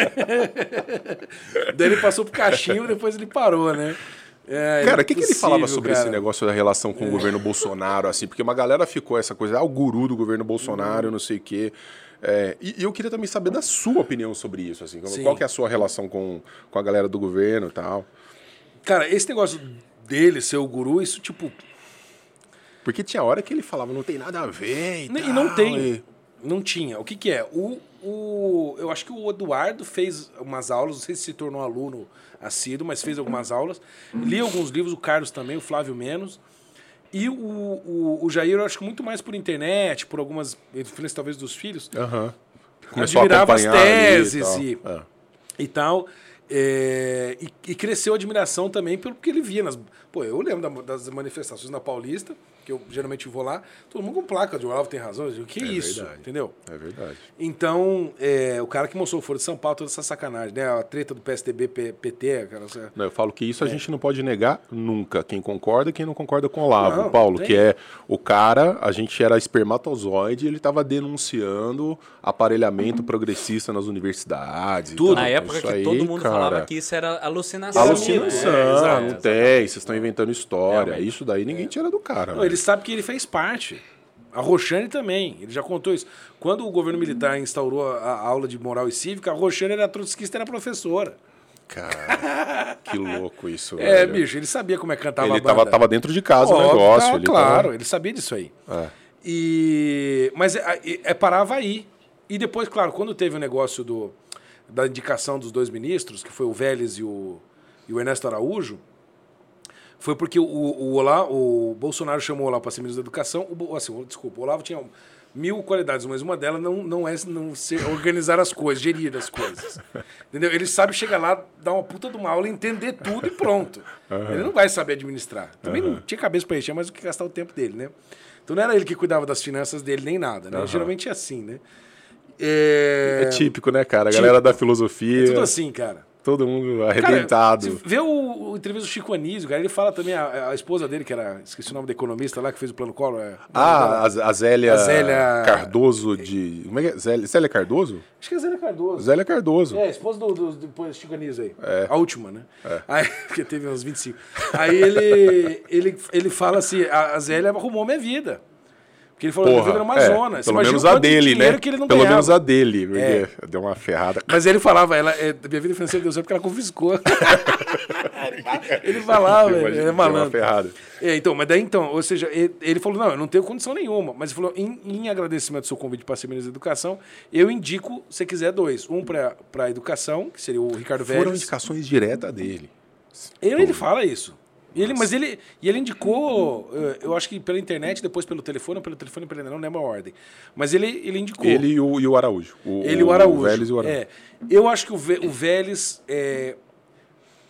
Daí ele passou pro cachimbo, depois ele parou, né? É, Cara, o que, que ele falava sobre cara. esse negócio da relação com o governo Bolsonaro, assim? Porque uma galera ficou essa coisa, ah, o guru do governo Bolsonaro, não sei o quê. É, e, e eu queria também saber da sua opinião sobre isso, assim. Sim. Qual que é a sua relação com, com a galera do governo e tal? Cara, esse negócio dele ser o guru, isso, tipo, Porque tinha hora que ele falava, não tem nada a ver e, E tal, não tem. e- Não tinha. O que, que é? O, o, eu acho que o Eduardo fez umas aulas, não sei se se tornou aluno assíduo, mas fez algumas aulas. Li alguns livros, o Carlos também, o Flávio menos. E o, o, o Jair, eu acho que muito mais por internet, por algumas influências talvez dos filhos. Começou a admirava as ali e teses tal. e, É. e tal. É, e, e cresceu a admiração também pelo que ele via. Nas, pô, eu lembro da- das manifestações na Paulista, que eu geralmente vou lá, todo mundo com placa de Olavo tem razão. Eu digo, que É isso? verdade. Entendeu? É verdade. Então, é, o cara que mostrou o Foro de São Paulo, toda essa sacanagem, né? A treta do PSDB, PT, aquela... Não, eu falo que isso É. a gente não pode negar nunca. Quem concorda e quem não concorda com o Olavo. Não, Paulo, tem. que é o cara, a gente era espermatozoide e ele estava denunciando aparelhamento progressista nas universidades. e Tudo. tal. Na época Isso que aí, todo mundo cara, falava que isso era alucinação. Alucinação, É, não tem, vocês estão inventando história. Realmente. Isso daí ninguém tira do cara. Não, né? Ele sabe que ele fez parte. A Roxane também, ele já contou isso. Quando o governo militar instaurou a, aula de moral e cívica, a Roxane era trotskista, era professora. Cara, que louco isso, É, velho. bicho, ele sabia como é que cantava Ele a banda. tava, tava dentro de casa o negócio. tá, ele claro, tava- ele sabia disso aí. É. E... Mas é, é, é parava aí. E depois, claro, quando teve o negócio do, da indicação dos dois ministros, que foi o Vélez e o, e o Ernesto Araújo, foi porque o, o, Olavo, o Bolsonaro chamou o Olavo para ser ministro da Educação. O, assim, desculpa, o Olavo tinha mil qualidades, mas uma delas não, não é não ser, organizar as coisas, gerir as coisas. Entendeu? Ele sabe chegar lá, dar uma puta de uma aula, entender tudo e pronto. Ele não vai saber administrar. Também não tinha cabeça para encher, mas o que gastar o tempo dele, né? Então não era ele que cuidava das finanças dele nem nada, né? Geralmente é assim, né? É, É típico, né, cara? A galera da filosofia, é tudo assim, cara. Todo mundo Cara, arrebentado. se vê o, o entrevista do Chico Anísio, cara, ele fala também, a, a esposa dele, que era, esqueci o nome da economista lá, que fez o plano Collor. é- Ah, a, a Zélia, A Zélia- Cardoso de... Como é que é? Zélia, Zélia Cardoso? Acho que é Zélia Cardoso. Zélia Cardoso. É, esposa do, do, do Chico Anísio aí. A última, né? Aí, porque teve uns 25. Aí ele, ele, ele fala assim, a, a Zélia arrumou minha vida. Porque ele falou, minha vida era uma é, zona. Você Pelo menos a de dele, né? Que ele não Pelo ganhava. menos a dele, porque É. deu uma ferrada. Mas ele falava, ela, é, minha vida financeira deu certo porque ela confiscou. ele falava, ele é deu uma malandro. ferrada. É, então, mas daí então, ou seja, ele, ele falou, não, eu não tenho condição nenhuma. Mas ele falou, em, em agradecimento ao seu convite para ser ministro da Educação, eu indico, se quiser, dois. Um para a educação, que seria o Ricardo Foram Vélez. indicações diretas dele. Ele, ele fala isso. E ele, mas ele, e ele indicou, eh, eu acho que pela internet, depois pelo telefone, ou pelo telefone, pela não lembro a ordem. Mas ele, ele indicou. Ele e o, e o Araújo. O, Ele e o Araújo. O Vélez e o Araújo. É, eu acho que o, o Vélez é,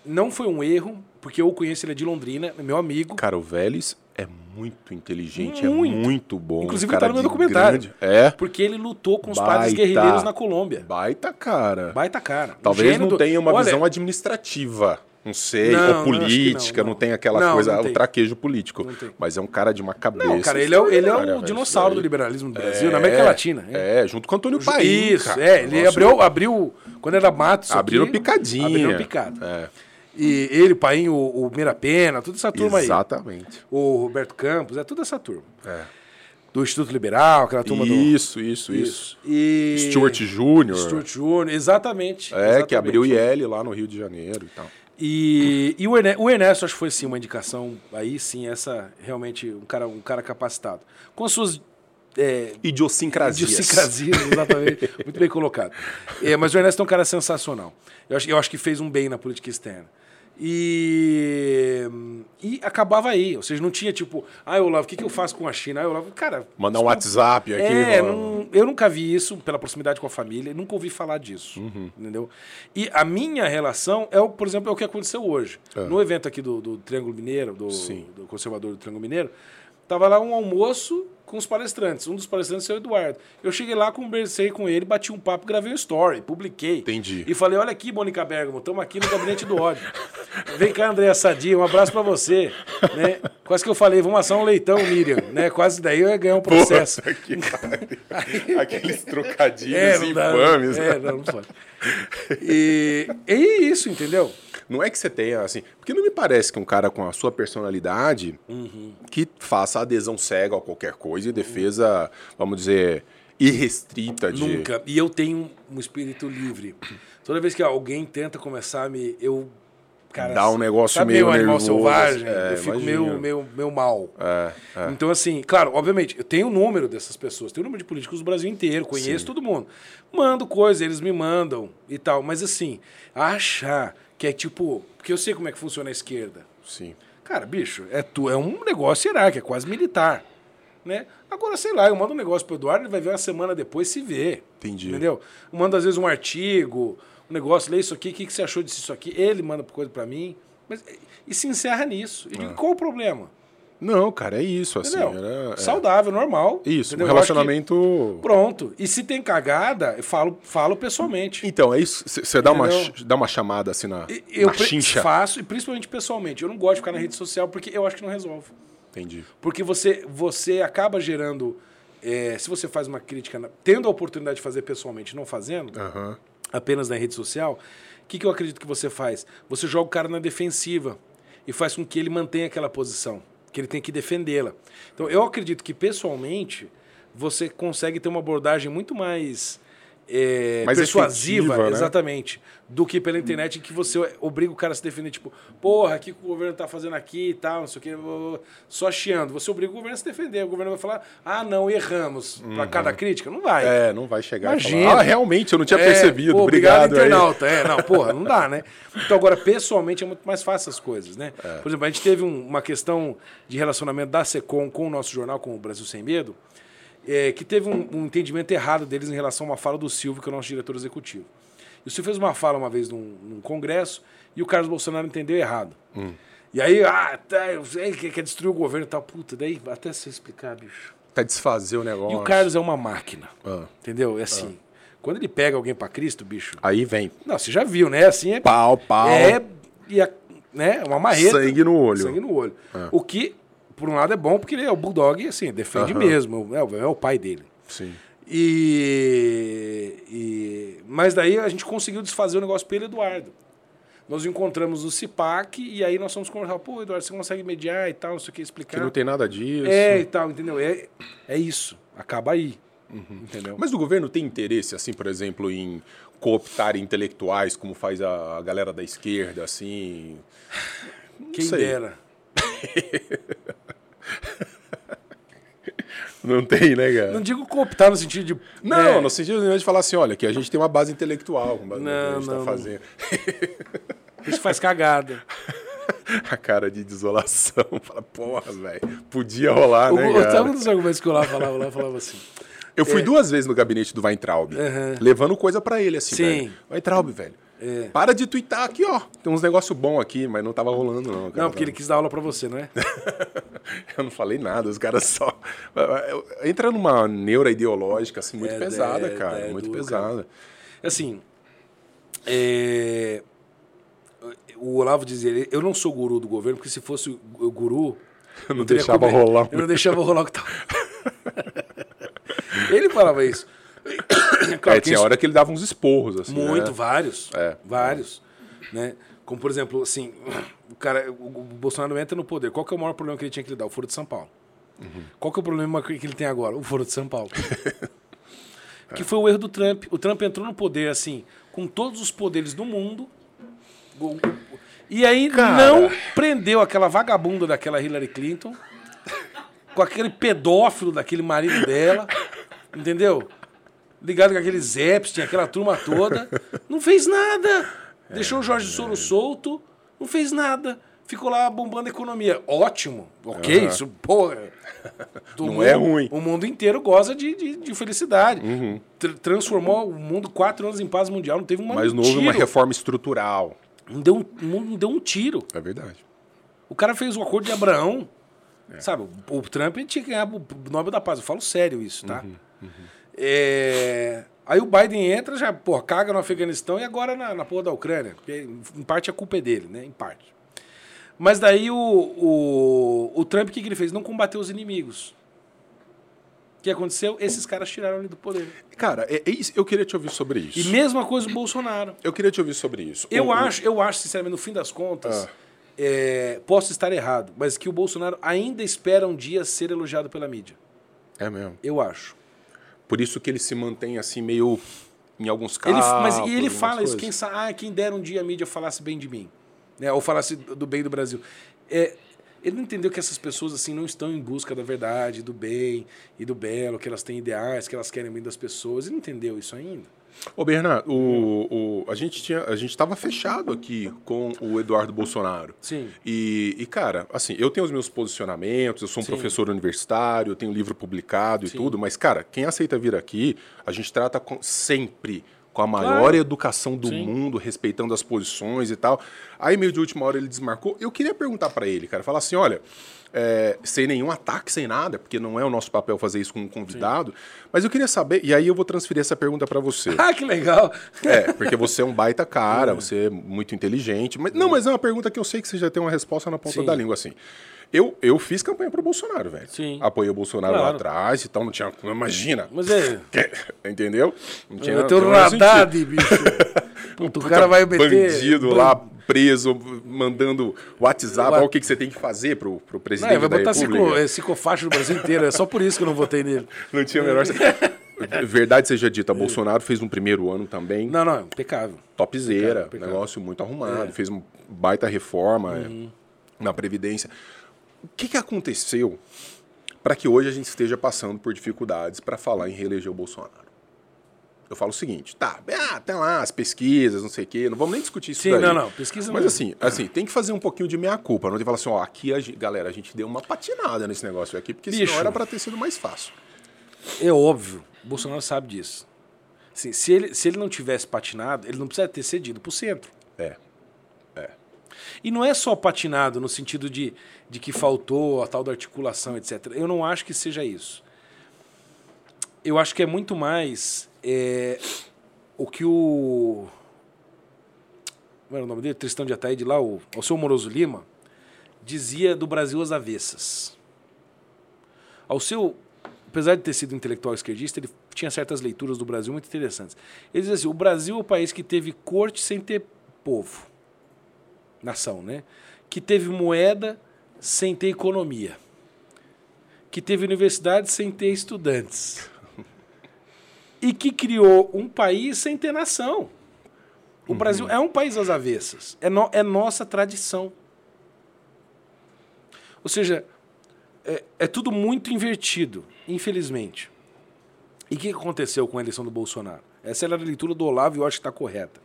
não foi um erro, porque eu conheço, ele é de Londrina, é meu amigo. Cara, o Vélez é muito inteligente, Muito. é muito bom. Inclusive, um cara tá no meu documentário. grande- É. Porque ele lutou com os Baita. padres guerrilheiros na Colômbia. Baita, cara. Baita cara. Talvez não do- tenha uma Olha, visão administrativa. Não sei, Não, ou política, não, não, não. tem aquela Não, coisa, o tem. traquejo político. Mas é um cara de uma cabeça. Não, cara, ele é, o- ele é o dinossauro isso do daí. liberalismo do Brasil, na América Latina. É, junto com o Antônio Paim. Isso, cara. é. Ele Nossa, abriu, abriu, quando era mato, isso Abriram picadinha. Abriram picado. É, E ele, o Paim, o, o Mirapena, toda essa turma aí. exatamente. O Roberto Campos, é toda essa turma. É. Do Instituto Liberal, aquela turma do. Isso, isso, isso. E... Stuart Júnior. Stuart Júnior, exatamente. É, exatamente. que abriu o IL lá no Rio de Janeiro e tal. E, e o, Ernesto, o Ernesto, acho que foi sim uma indicação, aí sim, essa realmente um cara, um cara capacitado. Com suas é, Idiosincrasias. idiosincrasias, exatamente, muito bem colocado. É, mas o Ernesto é um cara sensacional. Eu acho, eu acho que fez um bem na política externa. E, e acabava aí, ou seja, não tinha tipo, ah, Olavo, o que, que eu faço com a China? Ah, Olavo, cara, Mandar um WhatsApp aqui. é, não- eu nunca vi isso pela proximidade com a família, nunca ouvi falar disso, Uhum. entendeu? E a minha relação é, o, por exemplo, é o que aconteceu hoje. No evento aqui do, do Triângulo Mineiro, do, É. Do conservador do Triângulo Mineiro, tava lá um almoço com os palestrantes. Um dos palestrantes é o Eduardo. Eu cheguei lá, conversei com ele, bati um papo, gravei um story, publiquei. Entendi. E falei, olha aqui, Mônica Bergamo, estamos aqui no Gabinete do Ódio. Vem cá, Andréa Sadia, um abraço pra você. Né? Quase que eu falei, vamos assar um leitão, Miriam. Né? Quase daí eu ia ganhar um processo. Puta que. Aqueles trocadilhos É, não dá, infames. É, não, não pode. E, e é isso, entendeu? Não é que você tenha, assim. Porque não me parece que um cara com a sua personalidade que faça adesão cega a qualquer coisa e defesa, vamos dizer, irrestrita de. Nunca. E eu tenho um espírito livre. Toda vez que alguém tenta começar a me. Eu. Cara, Dá um negócio sabe meio meu animal nervoso, selvagem? é, eu fico imagino. meio, meio, meio mal. É, é. Então, assim, claro, obviamente, eu tenho o número dessas pessoas, tenho o número de políticos do Brasil inteiro, conheço todo mundo. Mando coisa, eles me mandam e tal. Mas, assim, achar que é tipo. Porque eu sei como é que funciona a esquerda. Sim. Cara, bicho, é, tu, é um negócio hierárquico, é quase militar. Né? Agora, sei lá, eu mando um negócio pro Eduardo, ele vai ver uma semana depois se vê. Entendi. Entendeu? Eu mando, às vezes, um artigo, um negócio, lê isso aqui, o que, que você achou disso aqui? Ele manda coisa pra mim. Mas, e se encerra nisso. Eu digo, qual o problema? Não, cara, é isso, assim. Era- é. Saudável, normal. Isso, um entendeu? Eu acho que- relacionamento. Pronto. E se tem cagada, eu falo, falo pessoalmente. Então, é isso. Você dá uma, dá uma chamada assim na, Eu na chincha. faço, e principalmente pessoalmente. Eu não gosto de ficar na rede social porque eu acho que não resolve. Entendi. Porque você, você acaba gerando. é, se você faz uma crítica, na- tendo a oportunidade de fazer pessoalmente, não fazendo, Aham. apenas na rede social, o que, que eu acredito que você faz? Você joga o cara na defensiva e faz com que ele mantenha aquela posição, que ele tem que defendê-la. Então, eu acredito que pessoalmente você consegue ter uma abordagem muito mais é, Mais persuasiva, efetiva, né? exatamente, do que pela internet em que você obriga o cara a se defender, tipo, porra, o que o governo tá fazendo aqui e tal, não sei o que, só chiando. Você obriga o governo a se defender. O governo vai falar, ah, não, erramos. Pra cada crítica, não vai. É, não vai chegar Imagina. falar, ah, realmente, eu não tinha É, percebido, pô, obrigado. aí." internauta. É, não, porra, não dá, né? Então, agora, pessoalmente, é muito mais fácil as coisas, né? É. Por exemplo, a gente teve um- uma questão de relacionamento da SECOM com o nosso jornal, com o Brasil Sem Medo, é, que teve um, um entendimento errado deles em relação a uma fala do Silvio, que é o nosso diretor executivo. E o Silvio fez uma fala uma vez num, num congresso e o Carlos Bolsonaro entendeu errado. Hum. E aí, ah, tá, eu sei que quer destruir o governo e tal. Puta, daí até você explicar, bicho. Pra desfazer o negócio. E o Carlos é uma máquina. Ah. Entendeu? É assim. Quando ele pega alguém pra Cristo, bicho. Aí vem Não, você já viu, né? Assim é. pau, pau, É. E a, né? Uma marreta. sangue no olho. Sangue no olho. O que, por um lado, é bom, porque ele é o Bulldog assim, defende Aham. mesmo. É, o- é o pai dele. Sim. E, e- Mas daí a gente conseguiu desfazer o negócio pelo Eduardo. Nós encontramos o CIPAC e aí nós fomos conversar. Pô, Eduardo, você consegue mediar e tal, não sei o que, explicar. Que não tem nada disso. É, e tal, entendeu? É, é isso. Acaba aí. Entendeu? Mas o governo tem interesse, assim, por exemplo, em cooptar intelectuais, como faz a a galera da esquerda, assim. Não Quem sei. dera. Não tem, né, cara? Não digo cooptar no sentido de. Não, é, no sentido de falar assim, olha, que a gente tem uma base intelectual com base no que a Não, gente não, tá não. fazendo. Isso faz cagada. A cara de desolação. Fala, porra, velho, podia rolar, O, né, o- cara? um dos argumentos que eu lá falava? Lá falava assim. Eu fui duas vezes no gabinete do Weintraub, Aham. levando coisa pra ele, assim, Sim. velho. Weintraub, velho, É. para de twittar aqui, ó. Tem uns negócios bons aqui, mas não tava rolando, não. Cara. Não, porque ele quis dar aula pra você, não é? Eu não falei nada, os caras só... Entra numa neura ideológica, assim, muito É, pesada, é, cara, é muito duro, pesada. Assim, é, o Olavo dizia, eu não sou guru do governo, porque se fosse o guru... Eu não deixava como- rolar. Eu não deixava rolar o que tava. ele falava isso. Claro é, tinha isso- hora que ele dava uns esporros, assim, Muito, né? vários. É. Vários. Né? Como, por exemplo, assim, o cara, o, Bolsonaro entra no poder. Qual que é o maior problema que ele tinha que lidar? O Foro de São Paulo. Uhum. Qual que é o problema que ele tem agora? O Foro de São Paulo. que foi o erro do Trump. O Trump entrou no poder, assim, com todos os poderes do mundo. E aí Cara. não prendeu aquela vagabunda daquela Hillary Clinton, com aquele pedófilo daquele marido dela, entendeu? Ligado com aqueles Epstein, aquela turma toda. Não fez nada. Deixou o Jorge Soros solto, não fez nada. Ficou lá bombando a economia. Ótimo, ok, Aham. isso, porra. Não mundo- é ruim. O mundo inteiro goza de, de, de felicidade. Tr- transformou o mundo quatro anos em paz mundial. Não teve uma Mas não um houve uma reforma estrutural. Não deu um, não deu um tiro. É verdade. O cara fez o acordo de Abraão. Sabe, o, o Trump tinha que ganhar o Nobel da Paz. Eu falo sério isso, tá? É, Aí o Biden entra, já, pô, caga no Afeganistão e agora na, na porra da Ucrânia. Porque, em parte a culpa é dele, né? Em parte. Mas daí o, o, o Trump, o que, que ele fez? Não combateu os inimigos. O que aconteceu? Esses caras tiraram ele do poder. Cara, é, é isso- eu queria te ouvir sobre isso. E mesma coisa o Bolsonaro. Eu queria te ouvir sobre isso. Eu acho, eu acho, sinceramente, no fim das contas, Ah. é, posso estar errado, mas que o Bolsonaro ainda espera um dia ser elogiado pela mídia. É mesmo. Eu acho. Por isso que ele se mantém assim, meio. Em alguns Ele, casos. mas e ele fala isso, quem, sa- ah, quem dera um dia a mídia falasse bem de mim. Né? Ou falasse do bem do Brasil. É, ele não entendeu que essas pessoas assim não estão em busca da verdade, do bem e do belo, que elas têm ideais, que elas querem o bem das pessoas. Ele não entendeu isso ainda. Ô, Bernardo, o, o, a gente tinha, a gente estava fechado aqui com o Eduardo Bolsonaro. Sim. E, e, cara, assim, eu tenho os meus posicionamentos, eu sou um Sim. professor universitário, eu tenho livro publicado e Sim. tudo, mas, cara, quem aceita vir aqui, a gente trata com- sempre com a maior Claro. educação do Sim. mundo, respeitando as posições e tal. Aí, meio de última hora, ele desmarcou. Eu queria perguntar pra ele, cara, falar assim: olha, é, sem nenhum ataque, sem nada, porque não é o nosso papel fazer isso com um convidado, mas eu queria saber, e aí eu vou transferir essa pergunta pra você. Ah, que legal! É, porque você é um baita cara, você é muito inteligente. Mas, não, mas é uma pergunta que eu sei que você já tem uma resposta na ponta Sim. da língua, assim. Eu, eu fiz campanha pro Bolsonaro, velho. Sim. Apoiei o Bolsonaro lá Claro. atrás e tal, não tinha. Imagina. Mas é. Entendeu? Não tinha. Eu tenho não tinha Haddad, bicho. Puta, o cara vai meter. Bandido lá preso, mandando WhatsApp, ó, o que, que você tem que fazer pro, pro Não, presidente ele vai botar República. é, psicofacho no Brasil inteiro. É só por isso que eu não votei nele. Não tinha a menor. verdade seja dita, Bolsonaro fez um primeiro ano também Não, não, impecável. topzera, Impecável, impecável. negócio muito arrumado, É. fez uma baita reforma é, Uhum. na Previdência. O que, que aconteceu para que hoje a gente esteja passando por dificuldades para falar em reeleger o Bolsonaro? Eu falo o seguinte, tá, ah, tem lá as pesquisas, não sei o quê, não vamos nem discutir isso Sim, daí. não, não, pesquisa Mas não. assim, assim, tem que fazer um pouquinho de meia-culpa, não tem que falar assim, ó, aqui, a gente, galera, a gente deu uma patinada nesse negócio aqui, porque Bicho. senão era para ter sido mais fácil. É óbvio, o Bolsonaro sabe disso. Assim, se, ele, se ele não tivesse patinado, ele não precisa ter cedido pro centro. É. E não é só patinado no sentido de, de que faltou a tal da articulação, etc. Eu não acho que seja isso. Eu acho que é muito mais é, o que o. Como era o nome dele? Tristão de Ataíde lá, o, o seu Moroso Lima, dizia do Brasil às avessas. Ao seu. Apesar de ter sido intelectual esquerdista, ele tinha certas leituras do Brasil muito interessantes. Ele dizia assim: o Brasil é o país que teve corte sem ter povo nação, né? Que teve moeda sem ter economia. Que teve universidade sem ter estudantes. E que criou um país sem ter nação. O Brasil é um país às avessas. É, no- é nossa tradição. Ou seja, é, é tudo muito invertido, infelizmente. E o que aconteceu com a eleição do Bolsonaro? Essa era a leitura do Olavo e eu acho que está correta.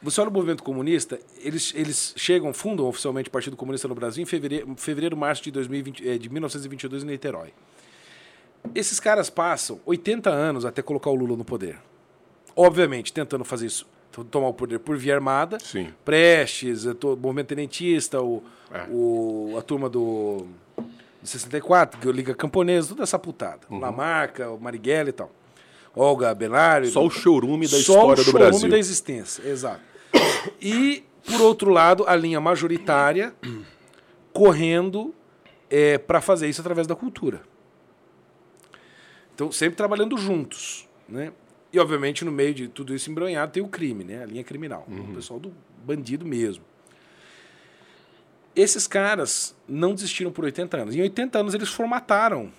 Você olha o movimento comunista, eles, eles chegam, fundam oficialmente o Partido Comunista no Brasil em fevereiro, fevereiro março de, 2020, eh, de 1922 em Niterói. Esses caras passam 80 anos até colocar o Lula no poder. Obviamente, tentando fazer isso, to- tomar o poder por via armada. Sim. Prestes, eh, to- movimento tenentista, o, É. o- a turma do, do 64, que é o Liga Camponesa, toda essa putada. Lamarca, o Marighella e tal. Olga Benário. Só o chorume da Só história o do chorume Brasil. da existência, exato. E, por outro lado, a linha majoritária correndo para fazer isso através da cultura. Então, sempre trabalhando juntos. Né? E, obviamente, no meio de tudo isso embronhado, tem o crime, né? a linha criminal. O pessoal do bandido mesmo. Esses caras não desistiram por 80 anos. Em 80 anos, eles formataram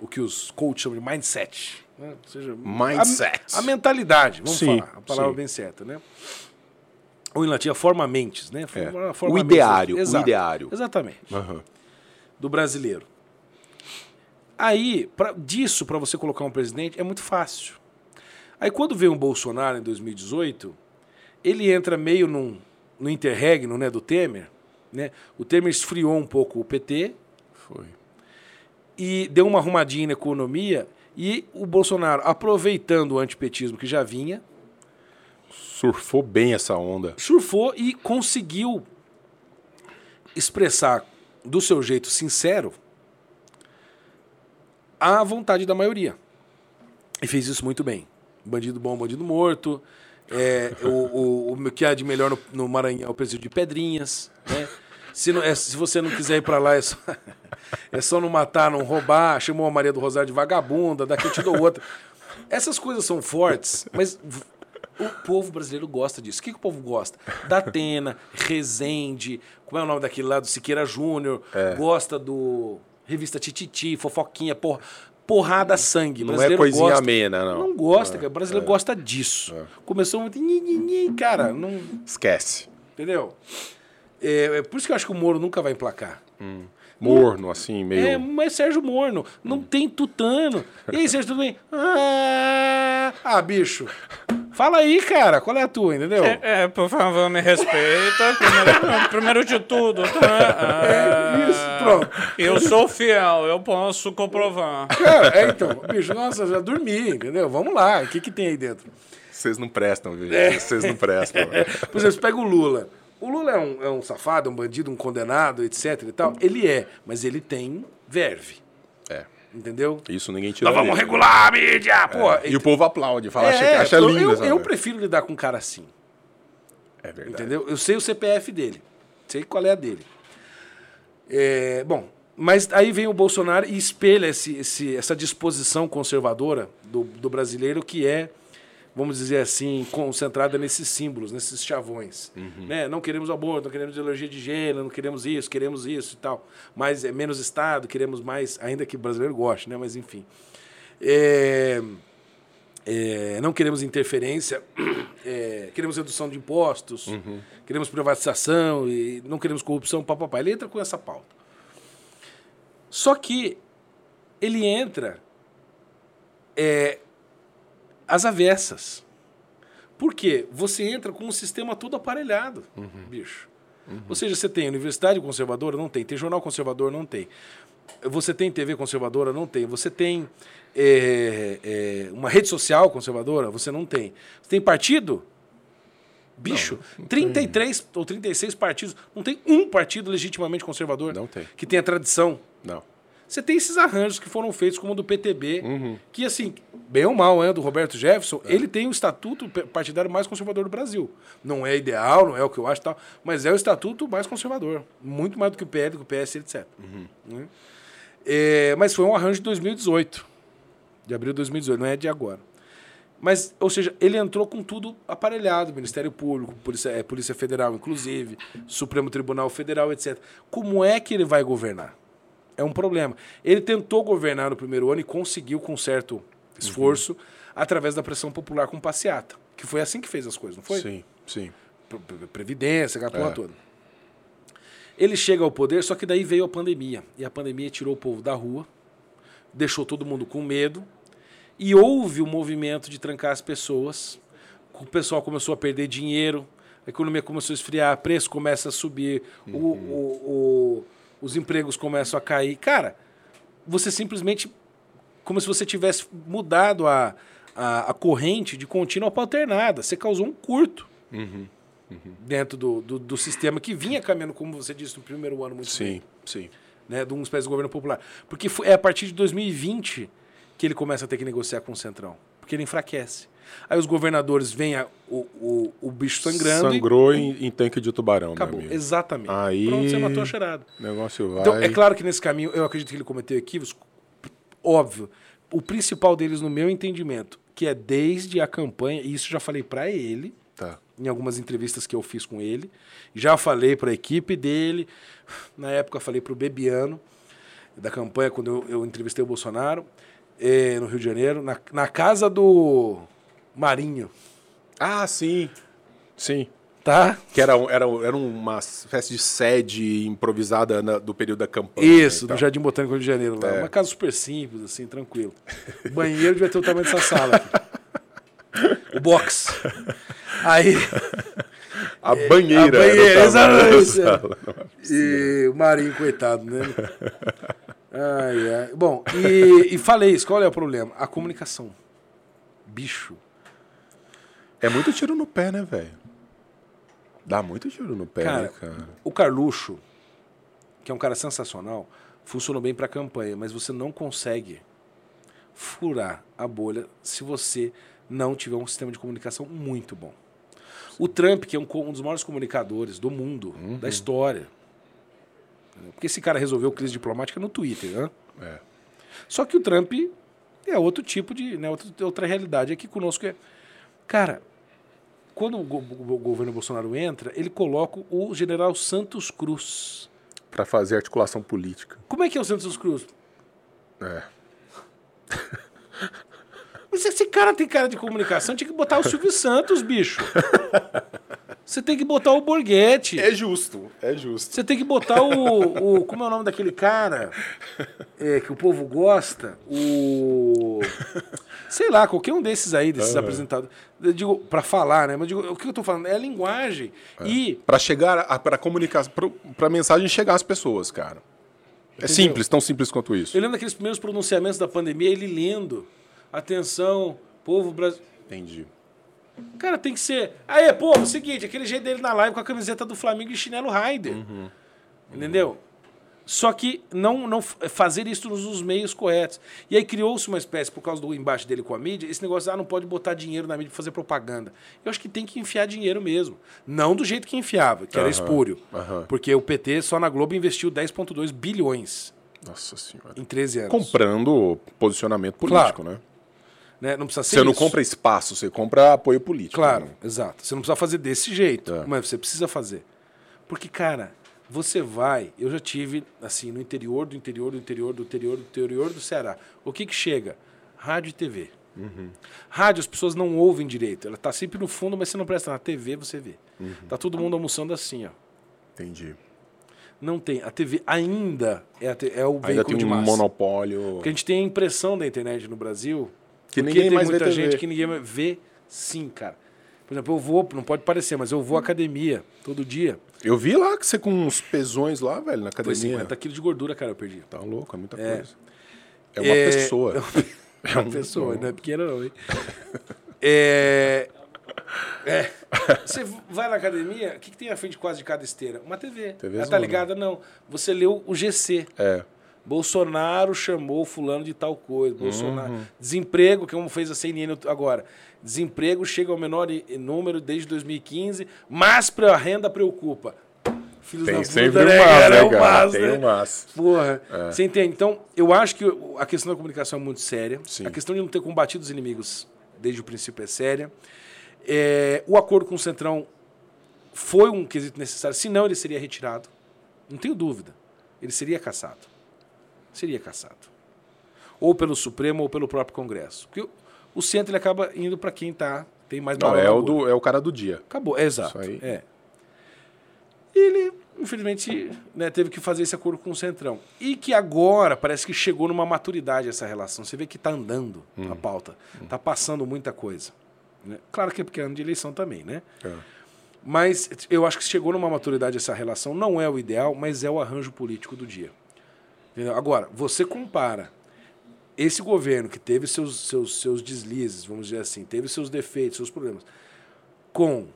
o que os coaches chamam de mindset. Né? Ou seja, Mindset. A, a mentalidade, vamos Sim, falar. A palavra sim. bem certa, né? Ou em latim, forma mentes, né? É. Forma- forma O mentes. ideário, o Exato. ideário. Exatamente. Aham. Do brasileiro. Aí, pra, disso, para você colocar um presidente, é muito fácil. Aí, quando veio um Bolsonaro em 2018, ele entra meio num, no interregno né, do Temer. Né? O Temer esfriou um pouco o PT, Foi. e deu uma arrumadinha na economia. E o Bolsonaro, aproveitando o antipetismo que já vinha, Surfou bem essa onda. surfou e conseguiu expressar do seu jeito sincero a vontade da maioria. E fez isso muito bem. Bandido bom, bandido morto. É, o, o, o que há de melhor no, no Maranhão é o presídio de Pedrinhas. Né? Se, não- é, se você não quiser ir para lá, é só, é só não matar, não roubar. Chamou a Maria do Rosário de vagabunda, daqui eu te dou outra. Essas coisas são fortes, mas o povo brasileiro gosta disso. O que, que o povo gosta? Da Atena, Rezende, como é o nome daquele lá do Siqueira Júnior, É. gosta do Revista Tititi, fofoquinha, porra, porrada sangue. Não é Brasileiro coisinha gosta. amena, não. Não gosta, É, cara. O brasileiro gosta disso. Começou muito. nhi, nhi, nhi, Cara, não. Esquece. Entendeu? É, é por isso que eu acho que o Moro nunca vai emplacar. Morno, assim, meio. É, mas Sérgio Morno. Não tem tutano. E aí, Sérgio, tudo bem? Ah, ah, bicho. Fala aí, cara. Qual é a tua, entendeu? É, é, por favor, me respeita. Primeiro, primeiro de tudo, tá? Ah, É, isso, pronto. Eu sou fiel, eu posso comprovar. Cara, é, então, bicho, nossa, já dormi, entendeu? Vamos lá. O que, que tem aí dentro? Vocês não prestam, viu? É. Vocês não prestam. Por exemplo, você pega o Lula. O Lula é um, é um safado, um bandido, um condenado, etc e tal. Ele é, mas ele tem verve, É. entendeu? Isso ninguém tira. Nós vamos regular a mídia, porra. E o povo aplaude, fala, acha, É, acha eu, lindo eu, eu prefiro lidar com um cara assim, É verdade. entendeu? Eu sei o CPF dele, sei qual é a dele. É, bom, mas aí vem o Bolsonaro e espelha esse, esse- essa disposição conservadora do, do brasileiro que é, vamos dizer assim, concentrada nesses símbolos, nesses chavões. Né? Não queremos aborto, não queremos ideologia de gênero, não queremos isso, queremos isso e tal. Mas é menos Estado, queremos mais, ainda que o brasileiro goste, né? mas enfim. É, é, não queremos interferência, é, queremos redução de impostos, queremos privatização e não queremos corrupção, papapá. Ele entra com essa pauta. Só que ele entra é, às avessas. Por quê? Você entra com um sistema todo aparelhado, bicho. Ou seja, você tem universidade conservadora? Não tem. Tem jornal conservador? Não tem. Você tem TV conservadora? Não tem. Você tem é, é, uma rede social conservadora? Você não tem. Você tem partido? Bicho, 33 ou 36 partidos. Não tem um partido legitimamente conservador Não tem. que tenha tradição. Não. Você tem esses arranjos que foram feitos, como o do PTB, que, assim, bem ou mal, é do Roberto Jefferson, ele tem o estatuto partidário mais conservador do Brasil. Não é ideal, não é o que eu acho tal, mas é o estatuto mais conservador. Muito mais do que o PL, do que o PS, etc. Né? É, mas foi um arranjo de 2018, de abril de 2018, não é de agora. Mas, ou seja, ele entrou com tudo aparelhado, Ministério Público, Polícia, é, Polícia Federal, inclusive, Supremo Tribunal Federal, etc. Como é que ele vai governar? É um problema. Ele tentou governar no primeiro ano e conseguiu com certo esforço através da pressão popular com passeata, que foi assim que fez as coisas, não foi? Sim, sim. Pre- pre- Previdência, aquela porra É. toda. Ele chega ao poder, só que daí veio a pandemia. E a pandemia tirou o povo da rua, deixou todo mundo com medo. E houve o movimento de trancar as pessoas. O pessoal começou a perder dinheiro, a economia começou a esfriar, preço começa a subir, o- o- o- os empregos começam a cair. Cara, você simplesmente. Como se você tivesse mudado a, a, a corrente de contínua para alternada. Você causou um curto dentro do, do, do sistema que vinha caminhando, como você disse, no primeiro ano muito bem Sim, sim. né, de uma espécie de governo popular. Porque foi, é a partir de 2020 que ele começa a ter que negociar com o Centrão. Porque ele enfraquece. Aí os governadores veem a- o, o, o bicho sangrando Sangrou em, em tanque de tubarão, e acabou. Exatamente. Aí- Pronto, você matou a cheirada. Negócio vai... Então, é claro que nesse caminho, eu acredito que ele cometeu equívocos. Óbvio. O principal deles, no meu entendimento, que é desde a campanha, e isso já falei para ele, Tá. em algumas entrevistas que eu fiz com ele. Já falei para a equipe dele. Na época, falei para o Bebiano, da campanha, quando eu, eu entrevistei o Bolsonaro, eh, no Rio de Janeiro, na, na casa do Marinho. Ah, sim. Sim. Tá? Que era, era, era uma espécie de sede improvisada na- do período da campanha. Isso, do tal. Jardim Botânico do Rio de Janeiro. Lá. É. Uma casa super simples, assim, tranquilo. O banheiro devia ter o tamanho dessa sala aqui. O box. Aí. A banheira. a banheira, exatamente, sala. E o Marinho, coitado, né? Ai, ai. Bom, e, e falei isso. Qual é o problema? A comunicação. Bicho. É muito tiro no pé, né, velho? Dá muito tiro no pé, Cara, né, cara? O Carluxo, que é um cara sensacional, funcionou bem para a campanha, mas você não consegue furar a bolha se você não tiver um sistema de comunicação muito bom. O Trump, que é um, um dos maiores comunicadores do mundo, da história. Porque esse cara resolveu crise diplomática no Twitter, né? É. Só que o Trump é outro tipo de. Né, outra, outra realidade. Aqui conosco é. Cara, quando o, o governo Bolsonaro entra, ele coloca o general Santos Cruz. Pra fazer articulação política. Como é que é o Santos Cruz? É. Mas esse cara tem cara de comunicação, tinha que botar o Silvio Santos, bicho. Você tem que botar o Borghetti. É justo, é justo. Você tem que botar o, o- Como é o nome daquele cara é, que o povo gosta? O. Sei lá, qualquer um desses aí, desses apresentados. Eu digo, pra falar, né? Mas digo, o que eu tô falando? É a linguagem. E. Pra chegar, a, pra comunicar, pro- pra mensagem chegar às pessoas, cara. É Entendeu? simples, tão simples quanto isso. Eu lembro daqueles primeiros pronunciamentos da pandemia, ele lendo. Atenção, povo brasileiro. Entendi. Cara, tem que ser. Aí, pô, é o seguinte, aquele jeito dele na live com a camiseta do Flamengo e chinelo Raider. Entendeu? Só que não, não fazer isso nos, meios corretos. E aí criou-se uma espécie, por causa do embate dele com a mídia, esse negócio, ah, não pode botar dinheiro na mídia pra fazer propaganda. Eu acho que tem que enfiar dinheiro mesmo. Não do jeito que enfiava, que era espúrio. aham. Porque o PT só na Globo investiu 10,2 bilhões Nossa senhora. em 13 anos. Comprando posicionamento político, né? Né? Não precisa ser Você não isso. compra espaço, você compra apoio político. Claro, né? exato. Você não precisa fazer desse jeito, É. mas você precisa fazer. Porque, cara, você vai. Eu já tive, assim, no interior do interior do interior do interior do interior do Ceará. O que que chega? Rádio e TV. Rádio, as pessoas não ouvem direito. Ela tá sempre no fundo, mas você não presta na TV, você vê. Tá todo mundo almoçando assim, ó. Entendi. Não tem. A TV ainda é, a te- é o Ainda veículo tem de um massa. monopólio. Porque a gente tem a impressão da internet no Brasil Que porque ninguém tem mais vê muita TV. gente que ninguém vê sim, cara. Por exemplo, eu vou, não pode parecer, mas eu vou à academia todo dia. Eu vi lá que você com uns pesões lá, velho, na Foi academia. 50 quilos de gordura, cara, eu perdi. Tá louco, é muita É. coisa. É uma É, pessoa. É uma pessoa, não é pequena não, hein? É... é. Você vai na academia, o que, que tem à frente quase de cada esteira? Uma TV. TV Ela tá ligada? Não. Você leu o GC. É. Bolsonaro chamou fulano de tal coisa. Bolsonaro. Uhum. Desemprego, que é como fez a CNN agora. Desemprego chega ao menor número desde 2015, mas pra renda preocupa. Filhos Tem da sempre puta, um né, mas? É né, cara? mas, Tem né? um mas. Porra, você entende? Então, eu acho que a questão da comunicação é muito séria. Sim. A questão de não ter combatido os inimigos desde o princípio é séria. É, o acordo com o Centrão foi um quesito necessário, senão ele seria retirado. Não tenho dúvida. Ele seria caçado. Seria caçado. Ou pelo Supremo ou pelo próprio Congresso. Porque o, centro ele acaba indo para quem tá, tem mais Não, é o, do, é o cara do dia. Acabou, é exato. É. Ele, infelizmente, né, teve que fazer esse acordo com o Centrão. E que agora parece que chegou numa maturidade essa relação. Você vê que está andando Hum. a pauta. Está passando muita coisa. né? Claro que é porque é ano de eleição também, né? É. Mas eu acho que chegou numa maturidade essa relação. Não é o ideal, mas é o arranjo político do dia. Entendeu? Agora, você compara esse governo que teve seus, seus, seus deslizes, vamos dizer assim, teve seus defeitos, seus problemas, com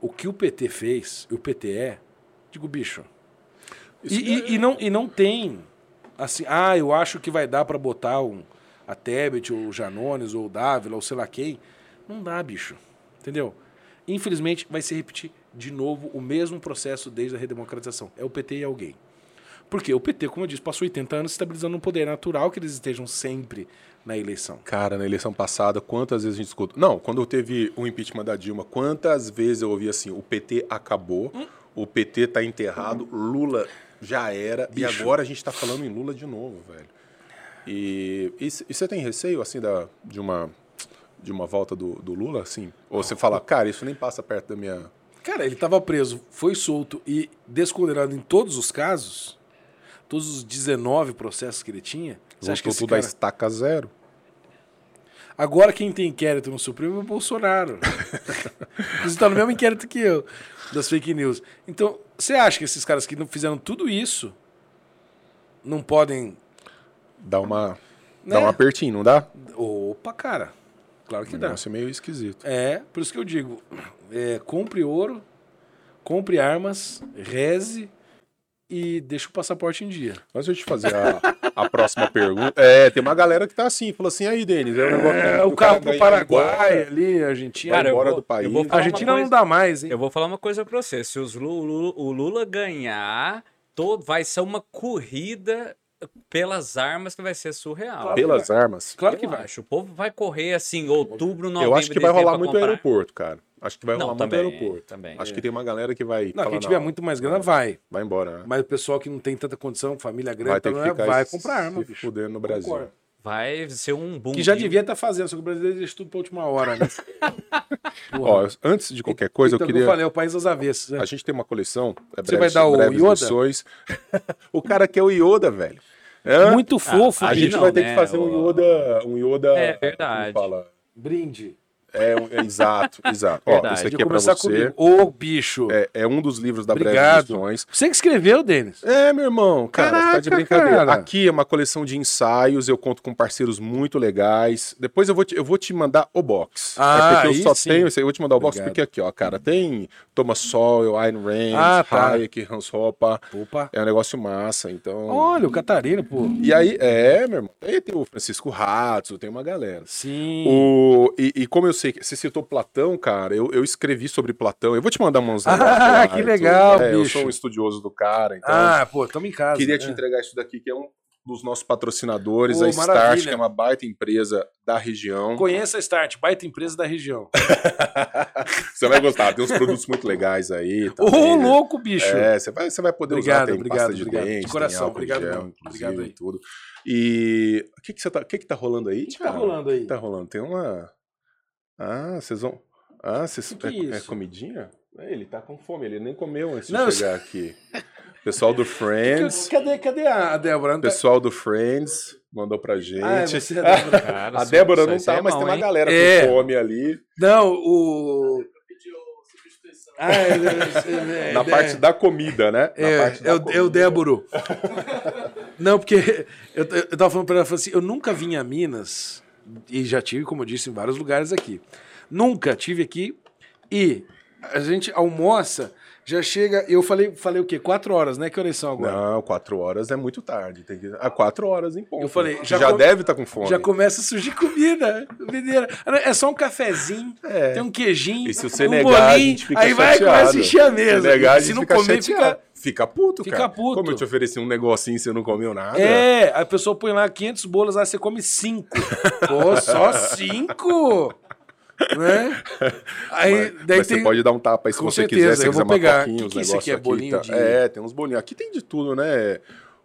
o que o PT fez, e o PT é, digo, bicho. E, e- e não, e não tem assim, ah, eu acho que vai dar para botar um, a Tebet, ou o Janones, ou o Dávila, ou sei lá quem. Não dá, bicho. Entendeu? Infelizmente, vai se repetir de novo o mesmo processo desde a redemocratização. É o PT e alguém. Porque o PT, como eu disse, passou 80 anos estabilizando um poder natural que eles estejam sempre na eleição. Cara, na eleição passada, quantas vezes a gente escuta. Não, quando teve o impeachment da Dilma, quantas vezes eu ouvi assim: o PT acabou, o PT tá enterrado, Lula já era, e Bicho. agora a gente tá falando em Lula de novo, velho. E, e, e você tem receio, assim, da, de, uma, de uma volta do, do Lula, assim? Ou você fala, cara, isso nem passa perto da minha. Cara, ele estava preso, foi solto e descondenado em todos os casos, todos os 19 processos que ele tinha. Você acha que tudo cara... a estaca zero? Agora quem tem inquérito no Supremo é o Bolsonaro. Inclusive está no mesmo inquérito que eu, das fake news. Então, você acha que esses caras que não fizeram tudo isso não podem. Dá uma. Né? Dá um apertinho, não dá? Opa, cara. Claro que dá. negócio é meio esquisito. É, por isso que eu digo: é, compre ouro, compre armas, reze e deixa o passaporte em dia. Antes de eu te fazer a, a próxima pergunta. É, tem uma galera que tá assim, falou assim, aí, Denis, é o. É, o cara carro pro Paraguai embora. ali, Argentina. Cara, eu embora vou- do país. eu vou a Argentina não coisa- dá mais, hein? Eu vou falar uma coisa pra você. Se os Lu- Lu- o Lula ganhar, todo, vai ser uma corrida pelas armas que vai ser surreal. Pelas armas. Claro Eu que vai. acho. O povo vai correr assim, outubro, novembro, Eu acho que vai rolar muito no comprar. aeroporto, cara. Acho que vai Não, rolar também, muito no aeroporto. também. Acho que tem uma galera que vai. Não, falar, quem tiver muito mais grana vai. Vai embora, né? Mas o pessoal que não tem tanta condição, família grande, Vai ter tá, que não é, ficar vai se comprar arma, fudendo no Brasil. Concordo. Vai ser um boom. Que já de- devia estar fazendo, só que o brasileiro deixa tudo pra última hora, né? Ó, antes de qualquer coisa, então, eu queria. eu falei, é o país das avessas. né? A gente tem uma coleção. É Você vai dar o breves Yoda? o cara quer o Yoda, velho. Hã? Muito fofo, A Aí gente não, vai ter né? que fazer um Yoda. Um Yoda. É como verdade. Fala? Brinde. É, é exato, exato. Ó, Verdade. esse Podia aqui é pra você. comigo. Ô, bicho. É, é um dos livros da Obrigado. Breves Lições. Você que escreveu, Denis? É, meu irmão, cara, você tá de Caraca, brincadeira. cara. Aqui é uma coleção de ensaios, eu conto com parceiros muito legais. Depois eu vou te, eu vou te mandar o box. Ah, é porque eu aí só sim. tenho esse aí, eu vou te mandar o box Obrigado. porque aqui, ó, cara, tem Thomas Sowell, Ayn Rand, Ah, tá. Hayek, Hans Hopper. Opa. É um negócio massa, então... Olha, o Catarina, pô. E aí, é, meu irmão, aí tem o Francisco Ratzo, tem uma galera. Sim. O, e, e como eu sei que você citou Platão, cara, eu, eu escrevi sobre Platão. Eu vou te mandar uns Ah, que legal, É, Eu sou um estudioso do cara, então... Ah, pô, tamo em casa. Queria né? te entregar isso daqui, que é um dos nossos patrocinadores, Ô, a Start, maravilha. que é uma baita empresa da região. Conheça a Start, baita empresa da região. Você vai gostar, tem uns produtos muito legais aí. Ô, né? louco, bicho! É, você vai, você vai poder Obrigado, usar, tem obrigado, pasta de obrigado. De dente, tem coração, álcool obrigado gel, Obrigado aí. e tudo. E o que que tá, que que tá rolando aí, O que tá cara? rolando O aí? que tá rolando? Tem uma... Ah, vocês vão... Ah, vocês... Que que é é, é comidinha? É, ele tá com fome, ele nem comeu antes Não, de chegar aqui. Pessoal do Friends... Cadê, cadê a Débora? Tá- Pessoal do Friends mandou pra gente. Ah, é você, a Débora. Cara, a isso- Débora não tá, é mas mão, tem uma hein? galera É. com fome ali. Não, o. Ah, é, é, é, na é, parte da comida, né? Na É, parte da é, o, é Déboro. Não, porque eu, eu tava falando pra ela, eu falei assim, eu nunca vim a Minas, e já tive, como eu disse, em vários lugares aqui. Nunca tive aqui, e a gente almoça, já chega, eu falei, falei o quê? Quatro horas, né? Que horas são agora? Não, quatro horas é muito tarde. Tem que... Ah, quatro horas em ponto. Eu falei, já, já com- deve estar com fome. Já começa a surgir comida. É só um cafezinho, É. tem um queijinho, E se você um negar, a bolinho, aí vai e chateado. começa a encher a mesa. Se negar, a se não comer, chateado. fica... Fica puto, Fica cara. puto. Como eu te ofereci um negocinho e você não comeu nada. É, a pessoa põe lá 500 bolas, aí você come 5. Pô, só 5? Né? Aí, Mas, daí mas tem... você pode dar um tapa aí se Com você certeza, quiser. Se eu quiser vou pegar. coquinha, Que isso aqui? É bolinho tá- de- É, tem uns bolinhos. Aqui tem de tudo, né?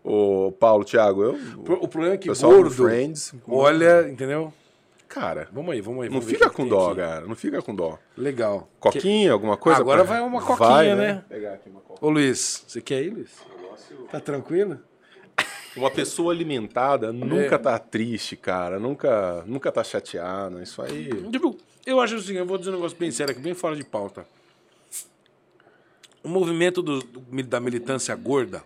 O Paulo, Thiago, eu... O problema é que gordo, Friends... olha, entendeu? Cara, Vamos aí, vamos aí. não vamos ver fica que com dó, aqui. cara. Não fica com dó. Legal. Coquinha, alguma coisa? Agora pra- vai uma coquinha, né? Vou Pegar aqui uma coquinha. Ô Luiz, você quer ir, Luiz? Tá tranquilo? Uma pessoa alimentada É. nunca tá triste, cara. Nunca, nunca tá chateada. Isso aí. Tipo, eu acho assim, eu vou dizer um negócio bem sério aqui, bem fora de pauta. O movimento do- do- da militância gorda,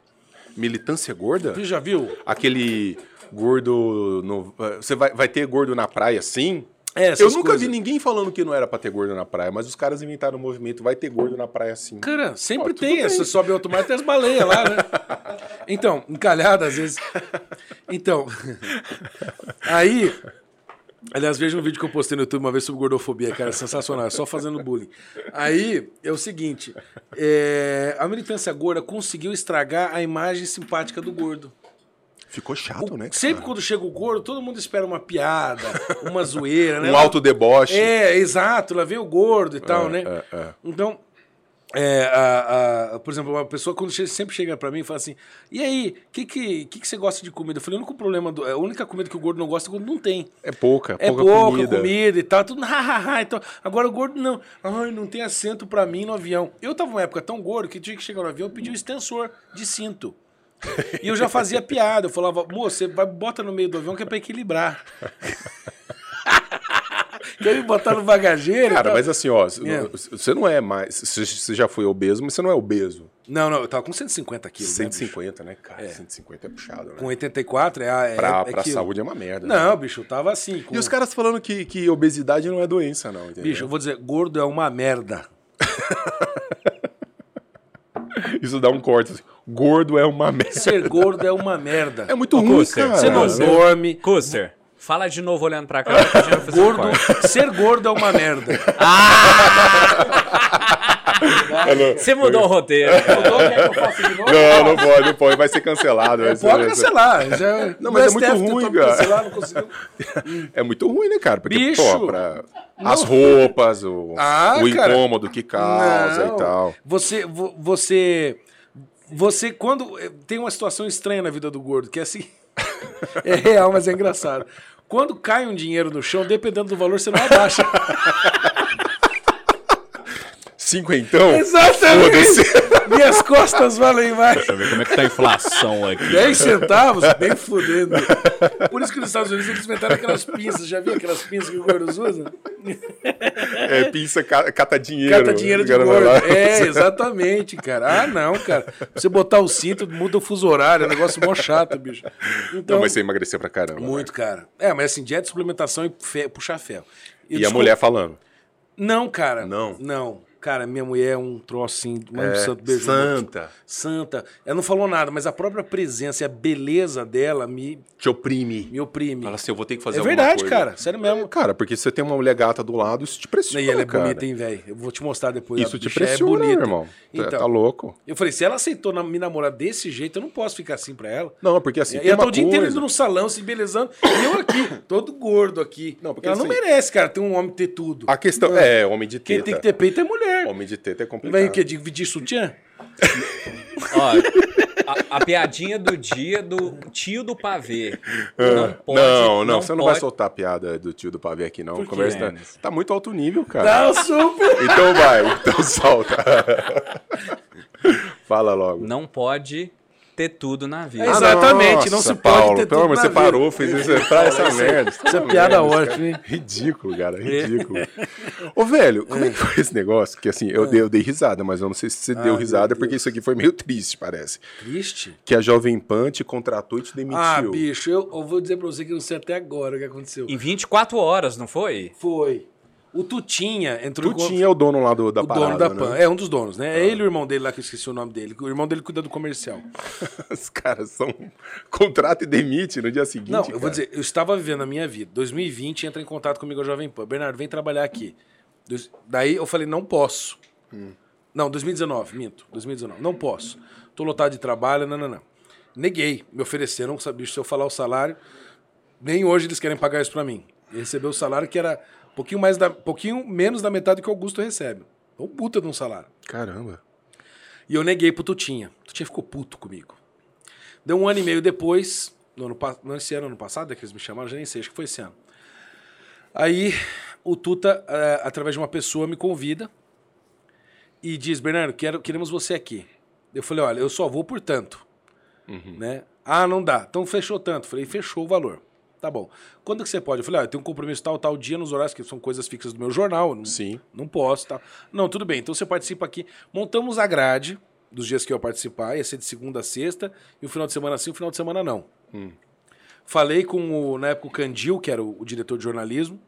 Militância gorda? você já viu? Aquele gordo. No... Você vai, vai ter gordo na praia sim? É, Eu nunca coisas. vi ninguém falando que não era pra ter gordo na praia, mas os caras inventaram o movimento, vai ter gordo na praia sim. Cara, sempre Ó, tem. Você sobe outro mar e tem as baleias lá, né? Então, encalhada às vezes. Então, aí. Aliás, veja um vídeo que eu postei no YouTube uma vez sobre gordofobia, cara, sensacional, é só fazendo bullying. Aí é o seguinte: é, a militância gorda conseguiu estragar a imagem simpática do gordo. Ficou chato, né? Sempre cara? quando chega o gordo, todo mundo espera uma piada, uma zoeira, né? Um alto deboche. É, exato, lá vem o gordo e tal, né? é, é. Então, é, a- a- por exemplo, uma pessoa quando chega- sempre chega pra mim e fala assim: e aí, o que, que, que, que você gosta de comida? Eu falei: o único problema, do, a única comida que o gordo não gosta é quando não tem. É pouca, É pouca, pouca comida. comida. e tal, tudo hahaha. Então, agora o gordo não. Ai, não tem assento pra mim no avião. Eu tava numa época tão gordo que tinha que chegar no avião e pedir um extensor de cinto. E eu já fazia piada. Eu falava, moço, você vai, bota no meio do avião que é pra equilibrar. Quer me botar no bagageiro? Cara, mas assim, ó, É. você não é mais. Você já foi obeso, mas você não é obeso. Não, não, eu tava com 150 quilos. né, bicho? 150, né, cara? 150 é puxado, né? Com 84 é. É, Pra, é pra saúde é uma merda. né? Não, bicho, eu tava assim. Com... E os caras falando que, que obesidade não é doença, não, entendeu? Bicho, eu vou dizer, gordo é uma merda. Isso dá um corte. assim. Gordo é uma merda. Ser gordo é uma merda. É muito Ô, ruim, Cusser, cara. Você não Você- dorme. Custer, fala de novo olhando pra cá que a gente vai fazer um Gordo, ser gordo é uma merda. Você mudou o roteiro. Mudou, quer que eu faça de novo? Não, não pode, não pode. Vai ser cancelado. vai ser- Pode vai ser- cancelar. Já, Não, mas é o muito STF ruim, cara. Cancelar, não conseguiu. É muito ruim, né, cara? Porque, Bicho! pô, pra... as roupas, o, Ah, o cara. incômodo que causa Não. e tal. Você, vo- você, você quando tem uma situação estranha na vida do gordo, que é assim, é real, mas é engraçado. Quando cai um dinheiro no chão, dependendo do valor, você não abaixa. Cinquentão? Exatamente. Minhas costas valem mais. Deixa eu ver como é que tá a inflação aqui. 10 centavos, bem fudendo. Por isso que nos Estados Unidos eles inventaram aquelas pinças. Já viu aquelas pinças que o gordo usa? É, pinça, ca- cata dinheiro. Cata dinheiro de gordo. É, exatamente, cara. Ah, não, cara. Você botar o cinto, muda o fuso horário. É um negócio mó chato, bicho. Então, Não, mas você emagrecer pra caramba. Muito, cara. É, mas assim, dieta, suplementação e fe- puxar ferro. E a desculpa- mulher falando. Não, cara. Não? Não. Cara, minha mulher é um troço assim, mãe É, santo beijo. santa. Santa. Ela não falou nada, mas a própria presença e a beleza dela me, Te oprime. me oprime. Fala assim, eu vou ter que fazer é alguma verdade, coisa. cara. Sério mesmo. Cara, porque você tem uma mulher gata do lado, isso te pressiona, E ela é cara. bonita, hein, velho? Eu vou te mostrar depois. Isso a te é pressiona, meu bonita. irmão. Tá- Então, tá louco. eu falei, se ela aceitou na- me namorar desse jeito, eu não posso ficar assim pra ela. Não, porque assim, e ela tá o dia inteiro indo no salão, se embelezando. E eu aqui, todo gordo aqui. Não, porque ela não assim- merece, cara, ter um homem ter tudo. A questão Não. é, homem de Quem teta. tem que ter peito é mulher. Homem de teta é complicado. Vai o quê? Dividir sutiã? Ó, a, a piadinha do dia do tio do pavê. Não pode. não, não, você não vai soltar a piada do tio do pavê aqui, não. Conversa tá, tá muito alto nível, cara. Não, super. Então vai, então solta. Fala logo. Não pode ter tudo na vida. É, Exatamente, não se pode Paulo, ter pelo tudo amor, na você vida. parou, fez isso pra essa merda. Essa piada ótima, hein? Ridículo, cara, ridículo. Ô, velho, como é que foi esse negócio? Que assim, eu, dei, eu dei risada, mas eu não sei se você deu Ah, risada, meu porque isso aqui foi meio triste, parece. Triste? Que a Jovem Pan te contratou e te demitiu. Ah, bicho, eu, eu vou dizer pra você que eu não sei até agora o que aconteceu. Em 24 horas, não foi? Foi. O Tutinha entrou Tu em tinha o dono lá do, da o parada, dono da né? Pan. É um dos donos, né? É ele e o irmão dele lá, que eu esqueci o nome dele. O irmão dele cuida do comercial. Os caras são... Contrata e demite no dia seguinte, Não, eu vou dizer, eu estava vivendo a minha vida. 2020 entra em contato comigo a Jovem Pan. Bernardo, vem trabalhar aqui. Daí eu falei, não posso. Não, 2019, minto. 2019. Não posso. Tô lotado de trabalho, não, não, não. Neguei. Me ofereceram, sabe, se eu falar o salário, nem hoje eles querem pagar isso pra mim. E receber o salário que era pouquinho, mais da, pouquinho menos da metade que o Augusto recebe. É um puta de um salário. Caramba. E eu neguei pro Tutinha. O Tutinha ficou puto comigo. Deu um ano e meio depois, no ano, pa- não esse ano, ano passado, é que eles me chamaram, já nem sei, acho que foi esse ano. Aí o Tuta, eh, através de uma pessoa, me convida e diz, Bernardo, quero, queremos você aqui. Eu falei, olha, eu só vou por tanto. Né? Ah, não dá. Então fechou tanto. Falei, fechou o valor. Tá bom. Quando que você pode? Eu falei, ah, eu tenho um compromisso tal, tal dia nos horários, que são coisas fixas do meu jornal. Não, Sim. não posso, tal. Não, tudo bem. Então você participa aqui. Montamos a grade dos dias que eu ia participar. Ia ser de segunda a sexta. E o final de semana sim, o final de semana não. Falei com, o, na época, o Candil, que era o, o diretor de jornalismo,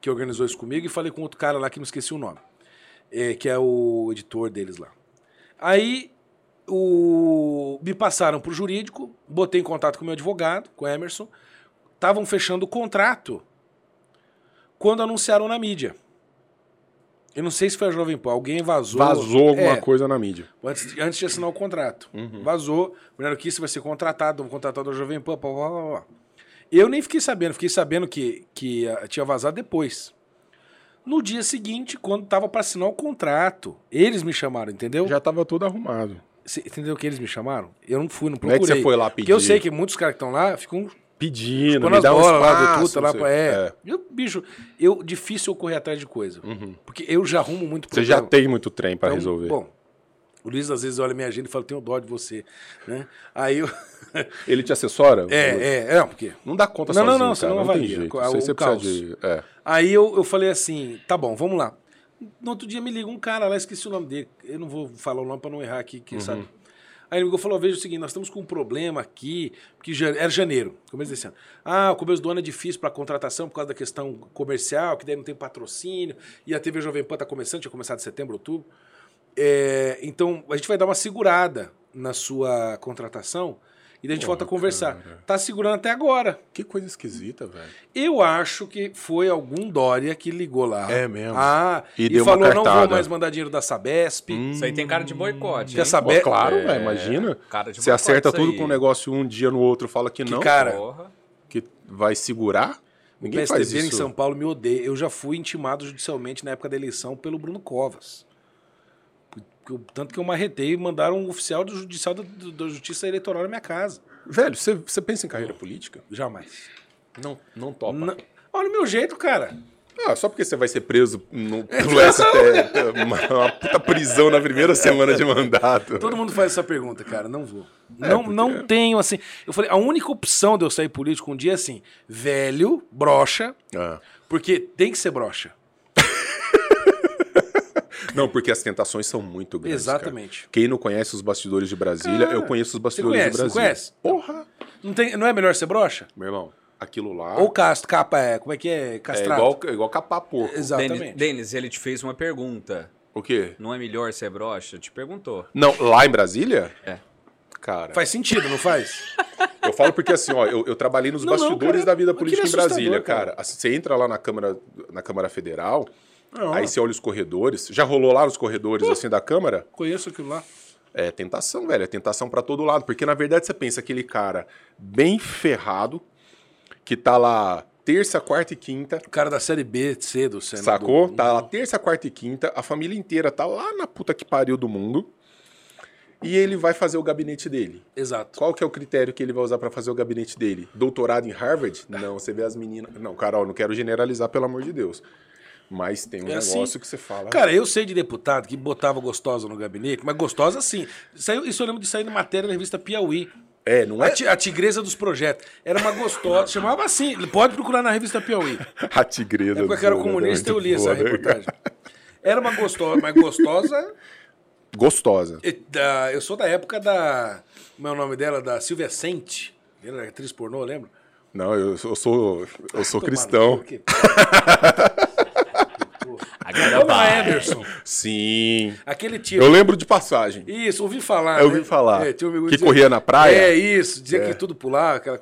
que organizou isso comigo. E falei com outro cara lá que não esqueci o nome. é, que é o editor deles lá. Aí o... me passaram pro jurídico, botei em contato com o meu advogado, com o Emerson. Estavam fechando o contrato quando anunciaram na mídia. Eu não sei se foi a Jovem Pan, alguém vazou. Vazou alguma É, coisa na mídia. Antes, de- antes de assinar o contrato. Vazou. Bernardo Kiss vai ser contratado, vamos contratar da Jovem Pan, pá, pá, pá. Eu nem fiquei sabendo, fiquei sabendo que, que ah, tinha vazado depois. No dia seguinte, quando tava para assinar o contrato, eles me chamaram, entendeu? Já tava tudo arrumado. Cê entendeu que eles me chamaram? Eu não fui, não Não é procurei. que você foi lá Porque eu pedir. sei que muitos caras que estão lá ficam Pedindo, Quando me dá um bolas lá do espaço, Tuta, lá não pra. É. Eu, bicho, eu difícil eu correr atrás de coisa. Porque eu já arrumo muito Você já problema. tem muito trem pra Então, resolver. Bom, o Luiz às vezes olha minha agenda e fala, tenho dó de você. Né? Aí eu. Ele te assessora? é, é, é, porque. Não dá conta Não, não, sozinho, não, você cara, não não tem avalia. jeito. O- o você caos. de... É. Aí eu, eu falei assim, tá bom, vamos lá. No outro dia me liga um cara lá, esqueci o nome dele. Eu não vou falar o nome pra não errar aqui, Uhum. quem sabe. Aí ele ligou falou: veja o seguinte, nós estamos com um problema aqui, porque era janeiro, começo desse ano. Ah, o começo do ano é difícil para contratação por causa da questão comercial, que daí não tem patrocínio, e a TV Jovem Pan está começando, tinha começado em setembro, outubro. É, então, a gente vai dar uma segurada na sua contratação e daí a gente volta a conversar. Tá segurando até agora. Que coisa esquisita, velho. Eu acho que foi algum Dória que ligou lá. É mesmo. Ah, E e, deu uma falou: não vou mais mandar dinheiro da Sabesp. Isso aí tem cara de boicote. Que hein? a Sabe- Pô, claro, É, velho, imagina. cara de Você acerta tudo com um negócio um dia no outro, fala que, não, cara, Porra. que vai segurar. O Ninguém faz PSDB em isso. São Paulo me odeia. Eu já fui intimado judicialmente na época da eleição pelo Bruno Covas. Porque Tanto que eu marretei e mandaram um oficial do judicial da, do- da Justiça Eleitoral na minha casa. Velho, você, você pensa em carreira política? Jamais. Não, não topa. Não- Olha o meu jeito, cara. Ah, só porque você vai ser preso no, pelo STF, uma, uma puta prisão na primeira semana de mandato. Todo mundo faz essa pergunta, cara. Não vou. É, não, porque- não tenho, assim. Eu falei, a única opção de eu sair político um dia é assim: velho, brocha, Ah. porque tem que ser brocha. Não, porque as tentações são muito grandes. Exatamente. cara. Quem não conhece os bastidores de Brasília, Cara, eu conheço os bastidores conhece, de não Brasília. conhece? Porra! Não, tem, não é melhor ser brocha? Meu irmão, aquilo lá Ou castro, capa, é, como é que é? é Castrado. igual, é igual capar porco. Exatamente. Denis, ele te fez uma pergunta. O quê? Não é melhor ser broxa? Te perguntou. Não, lá em Brasília? É. Cara, Faz sentido, não faz? eu falo porque assim, ó, eu, eu trabalhei nos Não, não, bastidores cara, da vida aquilo política é em Brasília, cara. cara. Você entra lá na Câmara, na Câmara Federal, Não. aí você olha os corredores. Já rolou lá nos corredores assim da Câmara? Conheço aquilo lá. É tentação, velho. É tentação pra todo lado. Porque, na verdade, você pensa aquele cara bem ferrado, que tá lá terça, quarta e quinta, O cara da série B, C do Senado. sacou? Tá lá terça, quarta e quinta, a família inteira tá lá na puta que pariu do mundo. E ele vai fazer o gabinete dele. Exato. Qual que é o critério que ele vai usar pra fazer o gabinete dele? Doutorado em Harvard? Não, você vê as meninas. Não, Carol, não quero generalizar, pelo amor de Deus. Mas tem um É assim. negócio que você fala. Cara, eu sei de deputado que botava gostosa no gabinete, mas gostosa sim. Saiu, isso eu lembro de sair na matéria na revista Piauí. é, não é a tigresa dos projetos. Era uma gostosa, chamava assim. Pode procurar na revista Piauí. a tigresa. É porque eu era comunista eu li essa boa, né, reportagem. Era uma gostosa, mas gostosa. Gostosa. da- eu sou da época da. Como é o nome dela? Da Silvia Sente. Ela era atriz pornô, lembra? Não, eu, eu sou, eu sou cristão. no que- Agora lá, vai. Anderson. Sim. Aquele tipo. Eu lembro de passagem. Isso, ouvi falar. Eu né? ouvi falar. É, um Que dizia- corria na praia? É, isso. Dizia que tudo pular. Aquela...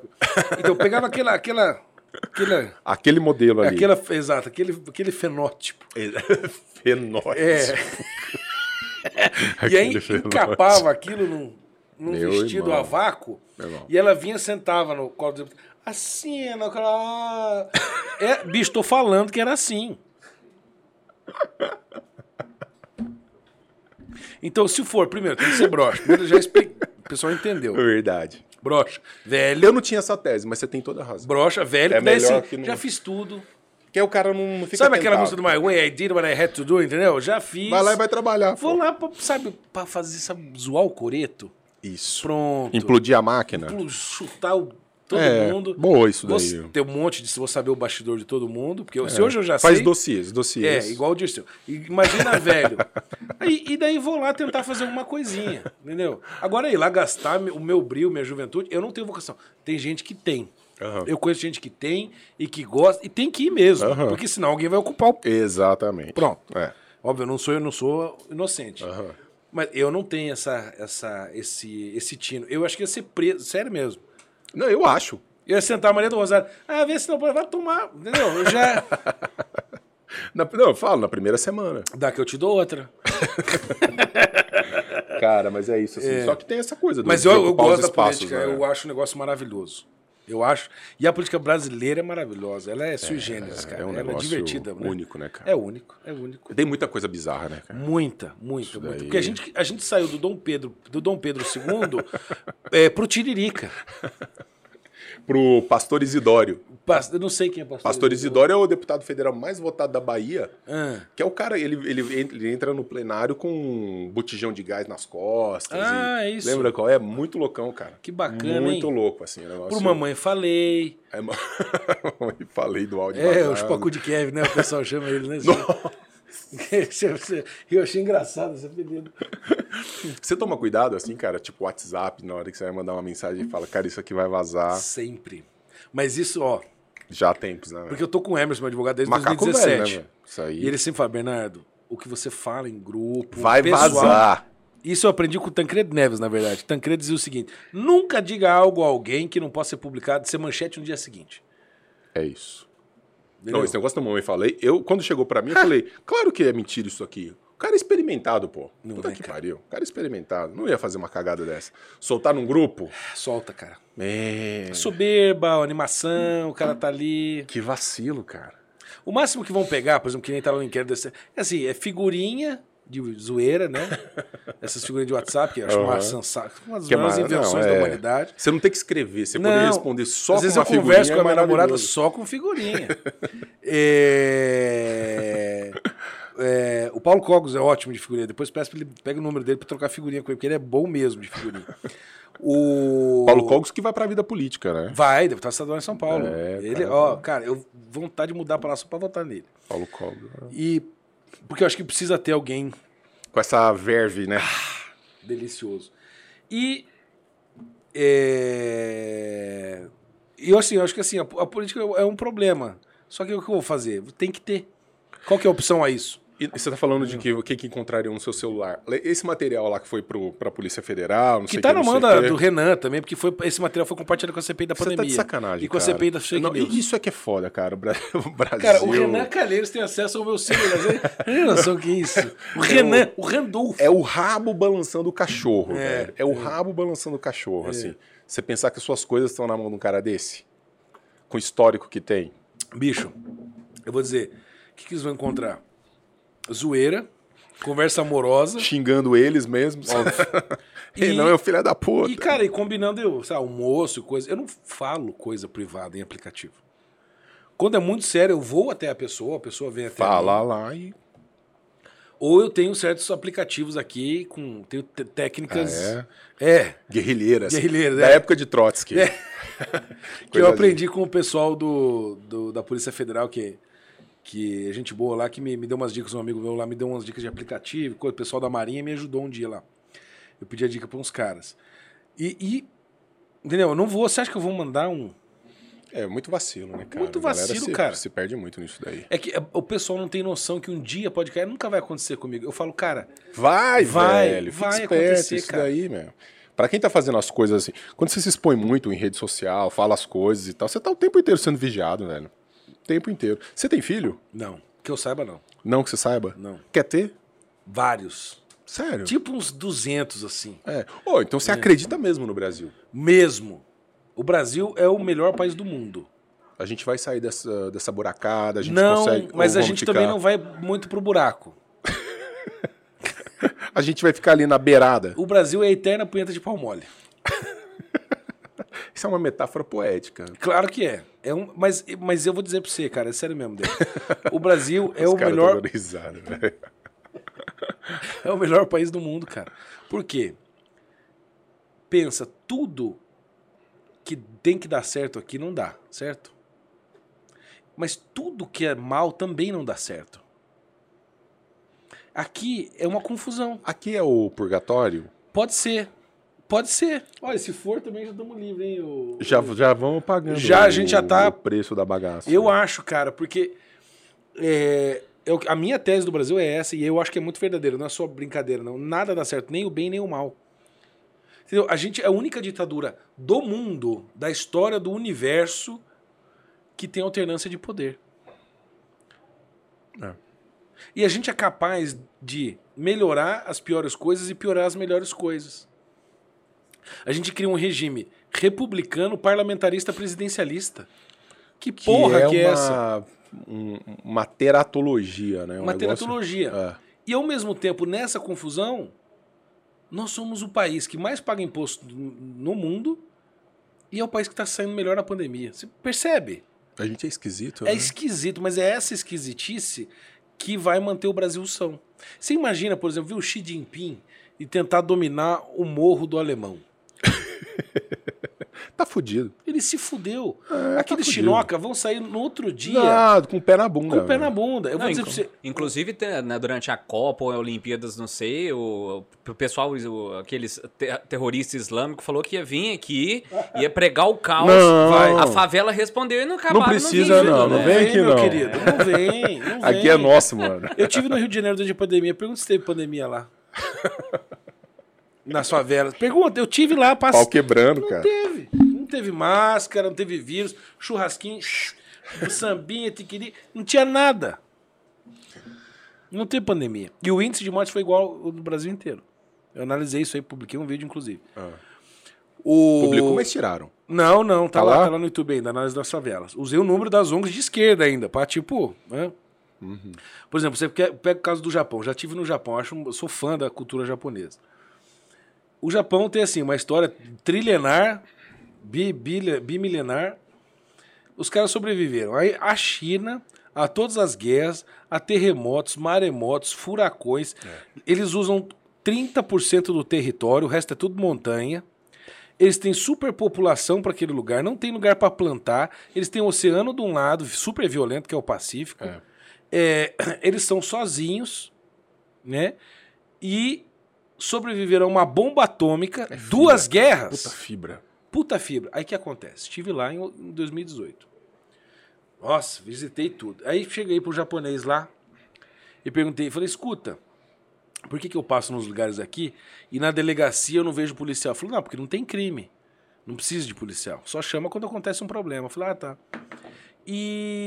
Então, eu pegava aquela. aquela, aquela, Aquele modelo ali. aquela exato, aquele, aquele fenótipo. Fenótipo. É. e aí Aquele fenótipo. encapava aquilo num, num vestido irmão. a vácuo. E ela vinha sentava no colo do. Assim, não, cara. É, bicho, tô falando que era assim. Então, se for, primeiro, tem que ser broxa. Primeiro, já expliquei. O pessoal entendeu. Verdade. Broxa, velho. Eu não tinha essa tese, mas você tem toda a razão. Brocha, velho, É que melhor assim, que não- já fiz tudo. Porque o cara não, não fica Sabe aquela tentado. música do My Way, I did what I had to do, entendeu? Já fiz. Vai lá e vai trabalhar. Vou pô. lá, pra, sabe, pra fazer, sabe, zoar o coreto. Isso. Pronto. Implodir a máquina. Chutar o, todo É, mundo. boa isso Vou daí. ter um monte de. Vou saber o bastidor de todo mundo. Porque eu- se hoje eu já Faz sei. dossiês, É, dossiês. igual o Dirceu. Imagina, velho. Aí, e daí vou lá tentar fazer alguma coisinha, entendeu? Agora ir lá gastar o meu brilho, minha juventude, eu não tenho vocação. Tem gente que tem. Aham. Eu conheço gente que tem e que gosta, e tem que ir mesmo. Aham. Porque senão alguém vai ocupar o. Exatamente. Pronto. É. Óbvio, eu não sou, eu não sou inocente. Aham. Mas eu não tenho essa, essa, esse, esse tino. Eu acho que ia ser preso, sério mesmo. Não, eu acho. Eu ia sentar a Maria do Rosário. Ah, vê se não. Vai tomar. Entendeu? Eu já. Na- não, eu falo, na primeira semana. Dá que eu te dou outra. Cara, mas é isso, assim. Só que tem essa coisa do Mas eu, eu ocupar os gosto da espaços, política. né? Eu acho um negócio maravilhoso. Eu acho. E a política brasileira é maravilhosa. Ela é sui generis, cara. É um Ela é negócio divertida. né? único, né, cara? É único. É único. Tem muita coisa bizarra, né, cara? Muita, muita, muita. daí- Porque a gente, a gente saiu do Dom Pedro, do Dom Pedro II é, pro Tiririca. Pro Pastor Isidório. Pas- Eu não sei quem é pastor. Pastor Isidório é o deputado federal mais votado da Bahia. Ah. Que é o cara, ele, ele, ele entra no plenário com um botijão de gás nas costas. Ah, e- é isso. Lembra qual é? Muito loucão, cara. Que bacana, Muito hein? louco, assim. o negócio- Por mamãe falei. É, ma- Falei do áudio. É, vazado. o Chupacu de Kevin, né? O pessoal chama ele, né? Eu achei engraçado esse apelido. Você toma cuidado, assim, cara? Tipo, WhatsApp, na hora que você vai mandar uma mensagem e fala, cara, isso aqui vai vazar. Sempre. Mas isso, ó, Já há tempos, né? porque eu tô com o Emerson, meu advogado, desde Macaco 2017. velho, né? Isso aí. E ele sempre fala, Bernardo, o que você fala em grupo. Vai pessoal- vazar. Isso eu aprendi com o Tancredo Neves, na verdade. Tancredo dizia o seguinte: nunca diga algo a alguém que não possa ser publicado, ser manchete no dia seguinte. É isso. Entendeu? Não, esse negócio da mamãe falei. Eu, quando chegou pra mim, eu falei, claro que é mentira isso aqui. O cara é experimentado, pô. Não Puta é, que cara. pariu. O cara é experimentado. Não ia fazer uma cagada dessa. Soltar num grupo? Solta, cara. É. Soberba, animação, o cara tá ali. Que vacilo, cara. O máximo que vão pegar, por exemplo, que nem tá no inquérito desse, é assim, é figurinha de zoeira, né? Essas figurinhas de WhatsApp, que eu acho uma Aham. sensação, uma das Que é maiores mar- invenções não, da é. humanidade. Você não tem que escrever, você poderia responder só Às com vezes uma eu figurinha. converso com a é minha namorada só com figurinha. É, é, o Paulo Cogos é ótimo de figurinha. Depois peço ele pega o número dele pra trocar figurinha com ele, porque ele é bom mesmo de figurinha. O Paulo Cogos que vai pra vida política, né? Vai, deputado estadual em São Paulo. É, ele, cara. ó, cara, eu vontade de mudar pra lá só pra votar nele. Paulo Cogos. E porque eu acho que precisa ter alguém Com essa verve, né? delicioso. E é, eu assim, eu acho que assim, a, a política é um problema. Só que o que eu vou fazer? Tem que ter. Qual que é a opção a isso? E você tá falando de que o que, que encontrariam no seu celular? Esse material lá que foi pro, pra Polícia Federal, não Que sei tá que, na mão da- o do Renan também, porque foi, esse material foi compartilhado com a CPI da Você pandemia. tá de sacanagem, E com a cara. CPI da fake Não, news. Isso é que é foda, cara. O Bra- o Brasil... Cara, o Renan Calheiros tem acesso ao meu celular. Você tem noção que é isso? O Renan, o Randolfo. É o rabo balançando o cachorro, É, velho. É o rabo balançando o cachorro, assim. Você pensar que suas coisas estão na mão de um cara desse? Com o histórico que tem. Bicho, eu vou dizer, o que, que eles vão encontrar? Zoeira, conversa amorosa. Xingando eles mesmos. E- não é o filho da puta. E, cara, e combinando eu, sabe, almoço coisa. Eu não falo coisa privada em aplicativo. Quando é muito sério, eu vou até a pessoa, a pessoa vem até Fala mim. lá e... Ou eu tenho certos aplicativos aqui com tenho te- técnicas. Ah, é? Guerrilheiras. Guerrilheiras, Da é. época de Trotsky. que eu aprendi com o pessoal do, do- da Polícia Federal, que, que é gente boa lá, que me, me deu umas dicas, um amigo meu lá me deu umas dicas de aplicativo, coisa, o pessoal da Marinha me ajudou um dia lá. Eu pedi a dica para uns caras. E, e, entendeu? Eu não vou, você acha que eu vou mandar um... É muito vacilo, né, cara? Muito vacilo, se, cara. Se perde muito nisso daí. É que é, o pessoal não tem noção que um dia pode cair, nunca vai acontecer comigo. Eu falo, cara, Vai, Vai, velho. Fica vai esperto acontecer, isso cara. daí, meu. Pra quem tá fazendo as coisas assim, quando você se expõe muito em rede social, fala as coisas e tal, você tá o tempo inteiro sendo vigiado, velho. Tempo inteiro. Você tem filho? não, que eu saiba não. Não que você saiba? Não. Quer ter? Vários. Sério? Tipo uns 200, assim. É. Ô, então você acredita mesmo no Brasil? Mesmo. O Brasil é o melhor país do mundo. A gente vai sair dessa, dessa buracada, a gente não, consegue. mas ou a gente ficar- também não vai muito pro buraco. A gente vai ficar ali na beirada. O Brasil é a eterna punheta de pau mole. Isso é uma metáfora poética. Claro que é. é um, mas, mas eu vou dizer pra você, cara, é sério mesmo. Dele. O Brasil é o melhor velho. é o melhor país do mundo, cara. Por quê? Pensa, tudo que tem que dar certo aqui não dá, certo? Mas tudo que é mal também não dá certo. Aqui é uma confusão. Aqui é o purgatório. Pode ser. Pode ser. Olha, se for também já estamos livres, hein? o- Já, já vamos pagando. Já, a gente já tá- O preço da bagaça. Eu acho, cara, porque é, eu- a minha tese do Brasil é essa, e eu acho que é muito verdadeira, não é só brincadeira, não. Nada dá certo, nem o bem nem o mal. Entendeu? A gente é a única ditadura do mundo, da história do universo, que tem alternância de poder. É. E a gente é capaz de melhorar as piores coisas e piorar as melhores coisas. A gente cria um regime republicano, parlamentarista, presidencialista. Que Que porra é que é uma, essa? um- uma teratologia, né? Um Uma negócio- teratologia. É. E ao mesmo tempo, nessa confusão, nós somos o país que mais paga imposto no mundo e é o país que está saindo melhor na pandemia. Você percebe? A gente é esquisito, É né? esquisito, mas é essa esquisitice que vai manter o Brasil são. Você imagina, por exemplo, ver o Xi Jinping e tentar dominar o morro do alemão. Tá fudido. Ele se fudeu. É, Aqueles tá chinoca vão sair no outro dia Ah, com o pé na bunda. com o pé na bunda. Eu vou Não, dizer inclu- pra você. Inclusive, né, durante a Copa ou a Olimpíadas, não sei, o, o pessoal, o- aqueles te- terroristas islâmicos, falou que ia vir aqui, ia pregar o caos. Não. Vai. A favela respondeu e não acabaram. precisa, vindo, não, né? não vem aqui, meu não. querido. Não vem, não vem. Aqui é nosso, mano. Eu tive no Rio de Janeiro durante a pandemia. Pergunta se teve pandemia lá. Nas favelas. Pergunta, eu tive lá, passei. Pau quebrando, Não cara. teve. Não teve máscara, não teve vírus, churrasquinho, sambinha, tiquiri. Não tinha nada. Não teve pandemia. E o índice de morte foi igual ao do Brasil inteiro. Eu analisei isso aí, publiquei um vídeo, inclusive. Ah. O... Publicou, mas tiraram. Não, não, tá, Tá lá, lá? tá lá no YouTube ainda, análise das favelas. Usei o número das ONGs de esquerda ainda, pra tipo, né? Por exemplo, você pega o caso do Japão. Já tive no Japão, acho, sou fã da cultura japonesa. O Japão tem assim uma história trilenar, bi, bi- bimilenar. Os caras sobreviveram. Aí a China, a todas as guerras, a terremotos, maremotos, furacões. Eles usam 30% do território, o resto é tudo montanha. Eles têm superpopulação para aquele lugar, não tem lugar para plantar. Eles têm o oceano de um lado, super violento, que é o Pacífico. É. É, eles são sozinhos, né? E sobreviveram a uma bomba atômica, duas guerras. Puta fibra. Puta fibra. Aí o que acontece? Estive lá em, em 2018. Nossa, visitei tudo. Aí cheguei pro japonês lá. e perguntei, falei, escuta, por que, que eu passo nos lugares aqui e na delegacia eu não vejo policial? Falei, não, porque não tem crime. Não precisa de policial. Só chama quando acontece um problema. Eu falei, ah, tá. E.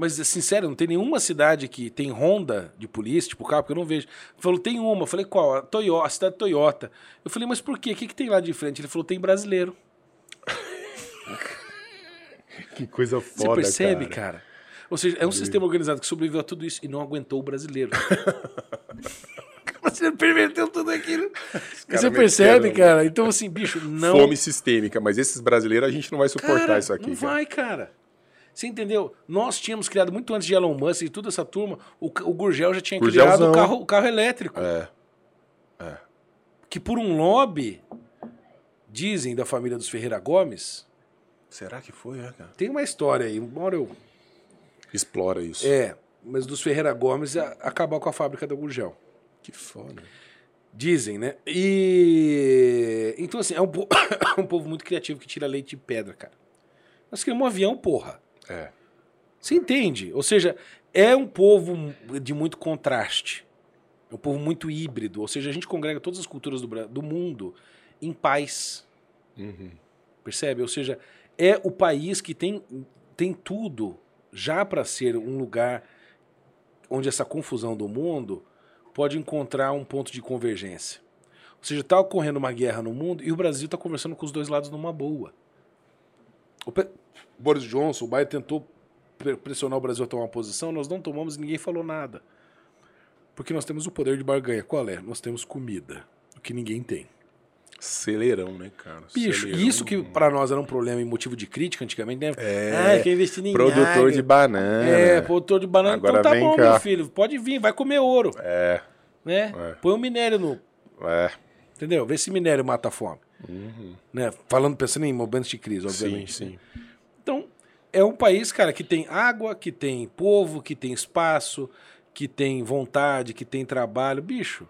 Mas, sério, não tem nenhuma cidade que tem ronda de polícia, tipo carro, porque eu não vejo. Ele falou, tem uma. Eu falei, qual? A, Toyota, a cidade Toyota. Eu falei, mas por quê? O que, que tem lá de frente? Ele falou, tem brasileiro. Que coisa foda, Você percebe, cara? cara? Ou seja, é um sistema organizado que sobreviveu a tudo isso e não aguentou o brasileiro. o brasileiro perverteu tudo aquilo. Você percebe, cara? Então, assim, bicho, não. Fome sistêmica, mas esses brasileiros a gente não vai suportar Cara, isso aqui. Não cara. vai, cara. Você entendeu? Nós tínhamos criado muito antes de Elon Musk e toda essa turma. O, o Gurgel já tinha Gurgelzão. criado o carro, o carro elétrico. É. Que por um lobby, dizem da família dos Ferreira Gomes, Será que foi, é, cara? tem uma história aí. Embora eu. Explora isso. É, mas dos Ferreira Gomes a- acabar com a fábrica da Gurgel. Que foda. Dizem, né? E. Então, assim, é um, po- um povo muito criativo que tira leite de pedra, cara. Nós queremos um avião, porra. É. Você entende? Ou seja, é um povo de muito contraste. É um povo muito híbrido. Ou seja, a gente congrega todas as culturas do, do mundo em paz. Uhum. Percebe? Ou seja, é o país que tem, tem tudo já para ser um lugar onde essa confusão do mundo pode encontrar um ponto de convergência. Ou seja, está ocorrendo uma guerra no mundo e o Brasil está conversando com os dois lados numa boa. Boris Johnson, o Biden tentou pre- pressionar o Brasil a tomar uma posição, nós não tomamos e ninguém falou nada. Porque nós temos o poder de barganha. Qual é? Nós temos comida, o que ninguém tem. Celeirão, né, cara? Bicho, Celeirão. isso que pra nós era um problema e motivo de crítica antigamente, né? É, ah, quer investir em Produtor de banana. É, produtor de banana. Agora então tá vem bom, cá. meu filho. Pode vir, vai comer ouro. É, Né? É. Põe o minério no. é. Entendeu? Vê se minério mata a fome. Né? Falando, pensando em momentos de crise, Sim, obviamente. sim. Então, é um país, cara, que tem água, que tem povo, que tem espaço, que tem vontade, que tem trabalho. Bicho,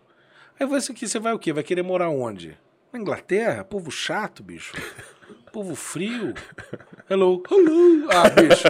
aí você aqui, você vai o quê? Vai querer morar onde? Na Inglaterra? Povo chato, bicho. Povo frio. Hello, hello. Ah, bicho.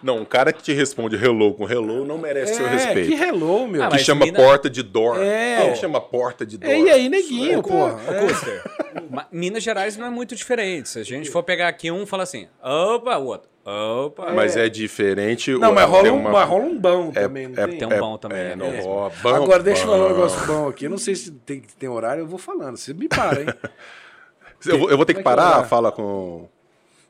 Não, um cara que te responde hello com hello não merece seu É, respeito. que hello, meu. Ah, Que chama mina- porta de door. É. Quem chama porta de door? É, e aí, neguinho, É, porra. É. Custer, Ma- Minas Gerais não é muito diferente. Se a gente for pegar aqui um, fala assim, opa, o outro, opa. Mas é diferente. Não, mas rola, um, uma- mas rola um bom também, não é, tem? Tem um bom também, É, é não rola. Bom, Agora, deixa eu falar um negócio bom aqui. Eu não sei se tem, tem horário, eu vou falando. Você me para, hein? Eu vou, eu vou ter que Como é que parar vou? fala com,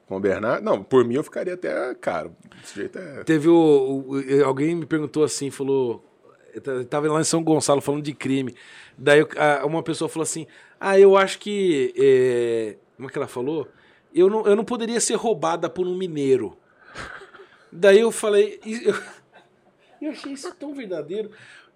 com o Bernardo. Não, por mim eu ficaria até, cara, desse jeito é... Teve o, o- Alguém me perguntou assim, falou. Eu tava lá em São Gonçalo falando de crime. Daí uma pessoa falou assim: Ah, eu acho que. é, como é que ela falou? Eu não, eu não poderia ser roubada por um mineiro. Daí eu falei. Eu, eu achei isso tão verdadeiro.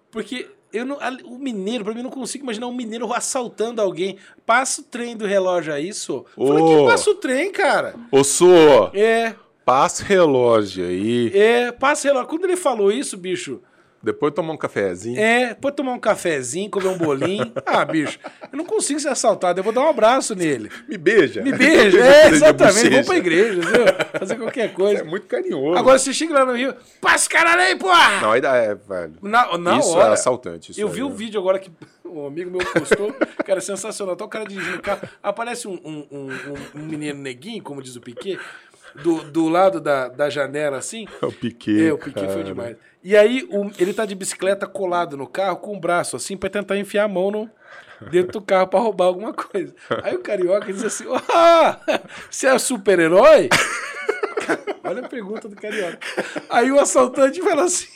Porque eu não, a- o mineiro, pra mim, eu não consigo imaginar um mineiro assaltando alguém. Passa o trem do relógio aí, só. Eu Falei, Ô. que passa o trem, cara? Ô, Sô, É, passa o relógio aí, é, passa o relógio. Quando ele falou isso, bicho, depois tomar um cafezinho. É, pode tomar um cafezinho, comer um bolinho. Ah, bicho, eu não consigo ser assaltado, eu vou dar um abraço nele. Me beija. Me beija, é, exatamente, vou pra igreja, viu? Fazer qualquer É coisa. muito carinhoso. Agora você chega lá no Rio, passa caralho aí, porra! Não, dá, é, velho. Na, na isso hora, é assaltante. Isso eu aí, vi o né? vídeo agora que um amigo meu postou, cara, é sensacional. Tá o cara dirigindo o carro, aparece um, um, um, um- um menino neguinho, como diz o Piquet, do, do lado da, da janela assim. O Piquet. É, o Piquet foi cara. demais. E aí o- ele tá de bicicleta colado no carro com o braço assim pra tentar enfiar a mão no, dentro do carro pra roubar alguma coisa. Aí o carioca diz assim: Ah, você é super-herói? Olha a pergunta do carioca. Aí o assaltante fala assim.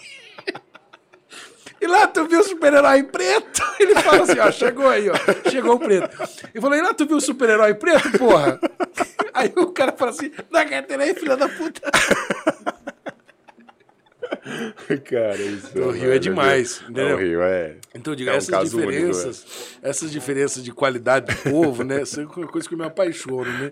E lá tu viu o super-herói preto? Ele fala assim, ó, chegou aí, ó. Chegou o preto. Ele falou, e lá tu viu o super-herói preto, porra? Aí o cara fala assim, dá carteira aí, filha da puta. Cara, isso. O Rio é demais, entendeu? O Rio é. Então, eu digo, É um essas caso único, diferenças, essas diferenças de qualidade de povo, né? Isso é uma coisa que eu me apaixono, né?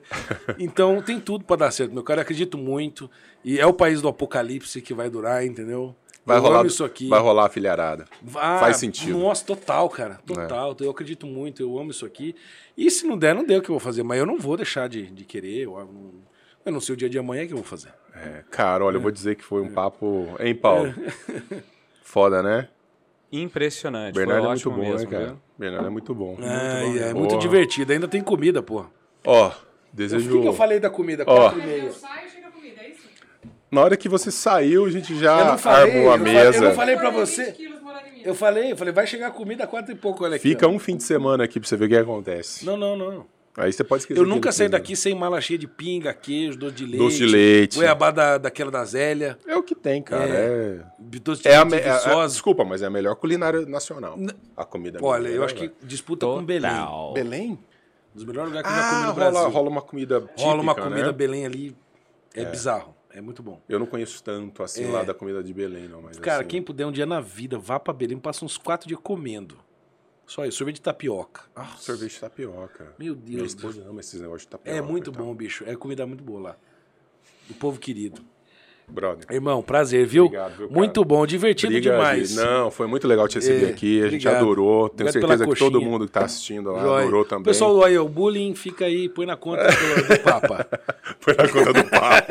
Então, tem tudo pra dar certo, meu cara. Eu acredito muito. E é o país do apocalipse que vai durar, entendeu? Vai eu rolar, amo isso aqui. vai rolar a filharada. Ah, Faz sentido. É. Nossa, total, cara. Total. Eu acredito muito, eu amo isso aqui. E se não der, não deu o que eu vou fazer. Mas eu não vou deixar de, de querer. Eu, não- Eu não sei o dia de amanhã o que eu vou fazer. É, cara, olha, eu vou dizer que foi um papo. Hein, Paulo? Foda, né? Impressionante. Bernardo foi é muito bom, mesmo, né, cara? viu? Bernardo é muito bom. É, é bom. muito Porra. divertido. Ainda tem comida, pô. Ó, O desejo. que, que eu falei da comida? Ó. Quatro e meia. Eu saio, chega a comida, é isso? Na hora que você saiu, a gente já falei, armou a mesa. eu não falei pra você. 20 quilos morando em Minas. Eu falei, eu falei, vai chegar a comida quatro e pouco, olha aqui. Fica ó. um fim de semana aqui pra você ver o que acontece. Não, não, não. Aí você pode esquecer. Eu nunca saí fez, daqui sem mala cheia de pinga, queijo, doce de leite. Doce de leite. Goiabá da, daquela da Zélia. né? É o que tem, cara. É. Doce de É a, leite me- é a- viçosa. Desculpa, mas é a melhor culinária nacional. A comida Olha, eu acho né, que disputa com Belém. Total. Belém? Um dos melhores lugares que eu já comi Ah, no rola, Brasil. rola uma comida típica, Rola uma comida né? Belém ali. É, bizarro. É muito bom. Eu não conheço tanto assim É. lá da comida de Belém, não. Mas, Cara, assim, quem puder um dia na vida, vá pra Belém, passa uns quatro dias comendo. Só isso. Sorvete de tapioca. Ah, Sorvete de tapioca. Meu Minha Deus. esposa ama esses negócios de tapioca. É muito bom, bicho. É comida muito boa lá. Do povo querido. Brother. Irmão, prazer, viu? Obrigado, viu, muito bom, divertido Briga demais. de- Não, foi muito legal te receber É, aqui. A gente obrigado. adorou. Tenho Obrigado certeza que todo mundo que tá assistindo lá Joia. adorou também. Pessoal aí, o bullying, fica aí, põe na conta do, do Papa. Foi na conta do Papa.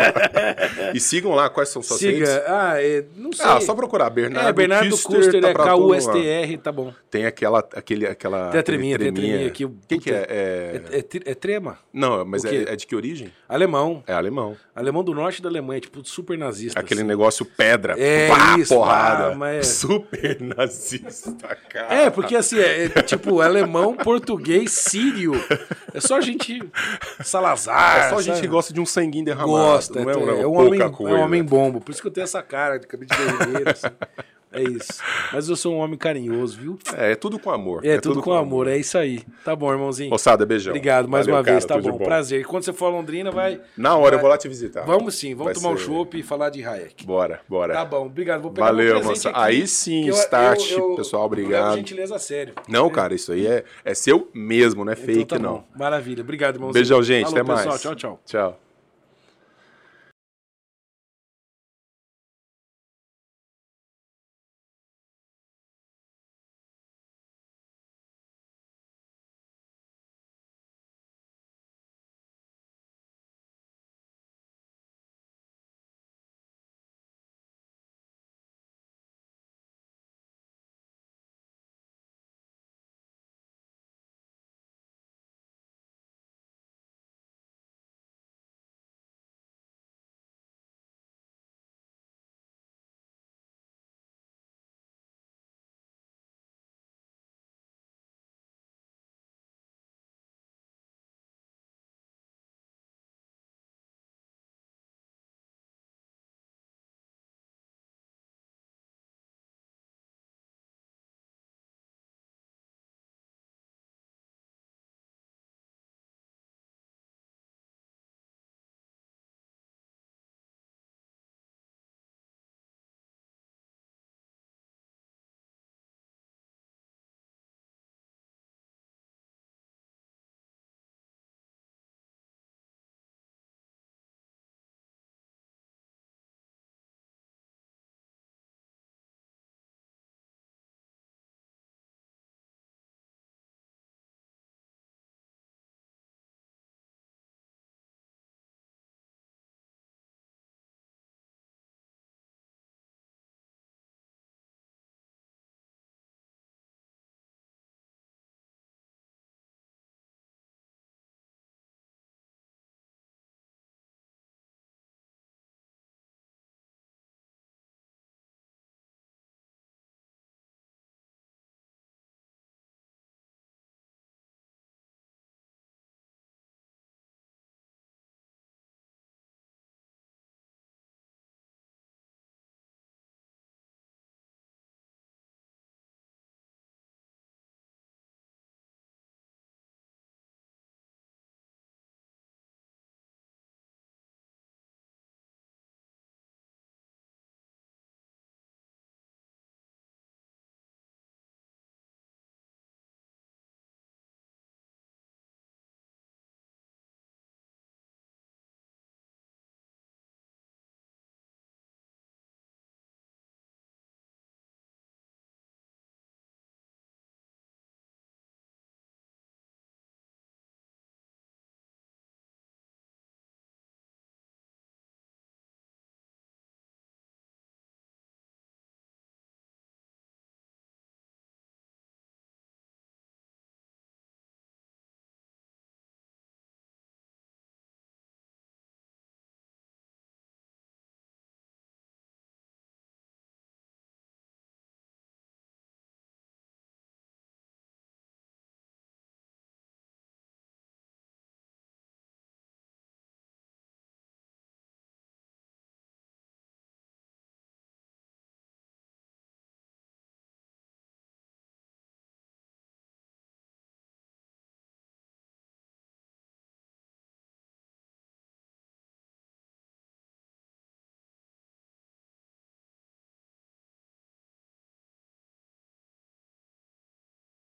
e sigam lá, quais são suas redes? Siga. Ah, é, não sei. Ah, só procurar. Bernardo, É, Bernardo Custer, tá é. K-U-S-T-R, tá bom. Tem aquela, aquele, aquela... Tem a treminha, tem a treminha aqui. O que, é? É- É, é é trema. Não, mas é, é de que origem? Alemão. É alemão. Alemão do norte da Alemanha, tipo, super nazista. Aquele assim. negócio pedra. É pá, isso, porrada. é- Super nazista, cara. É, porque assim, é, é tipo alemão, português, sírio. É só gente. Salazar. É só gente que gosta de um sanguinho derramado. gosta. não é, é, um, é um homem, é coisa. um homem bombo. Por isso que eu tenho essa cara de cabelo de guerreiro. assim. É isso. Mas eu sou um homem carinhoso, viu? É, é tudo com amor. É, tudo, com amor. é isso aí. Tá bom, irmãozinho. Moçada, beijão. Obrigado mais Valeu, uma vez, cara, tá tudo de bom. Prazer. E quando você for a Londrina, vai. Na hora eu vai- vou lá te visitar. Vamos sim, vamos Vai tomar um ser- chopp e falar de Hayek. Bora, bora. Tá bom, obrigado. Vou pegar Valeu, meu presente moça. aqui, Aí sim, eu- start, eu- eu- pessoal, eu obrigado. gentileza a sério. Não, cara, isso aí é, é seu mesmo, não é Então fake, tá não. bom. Maravilha. Obrigado, irmãozinho. Beijão, gente. Falou, até mais. pessoal. Tchau, tchau. Tchau.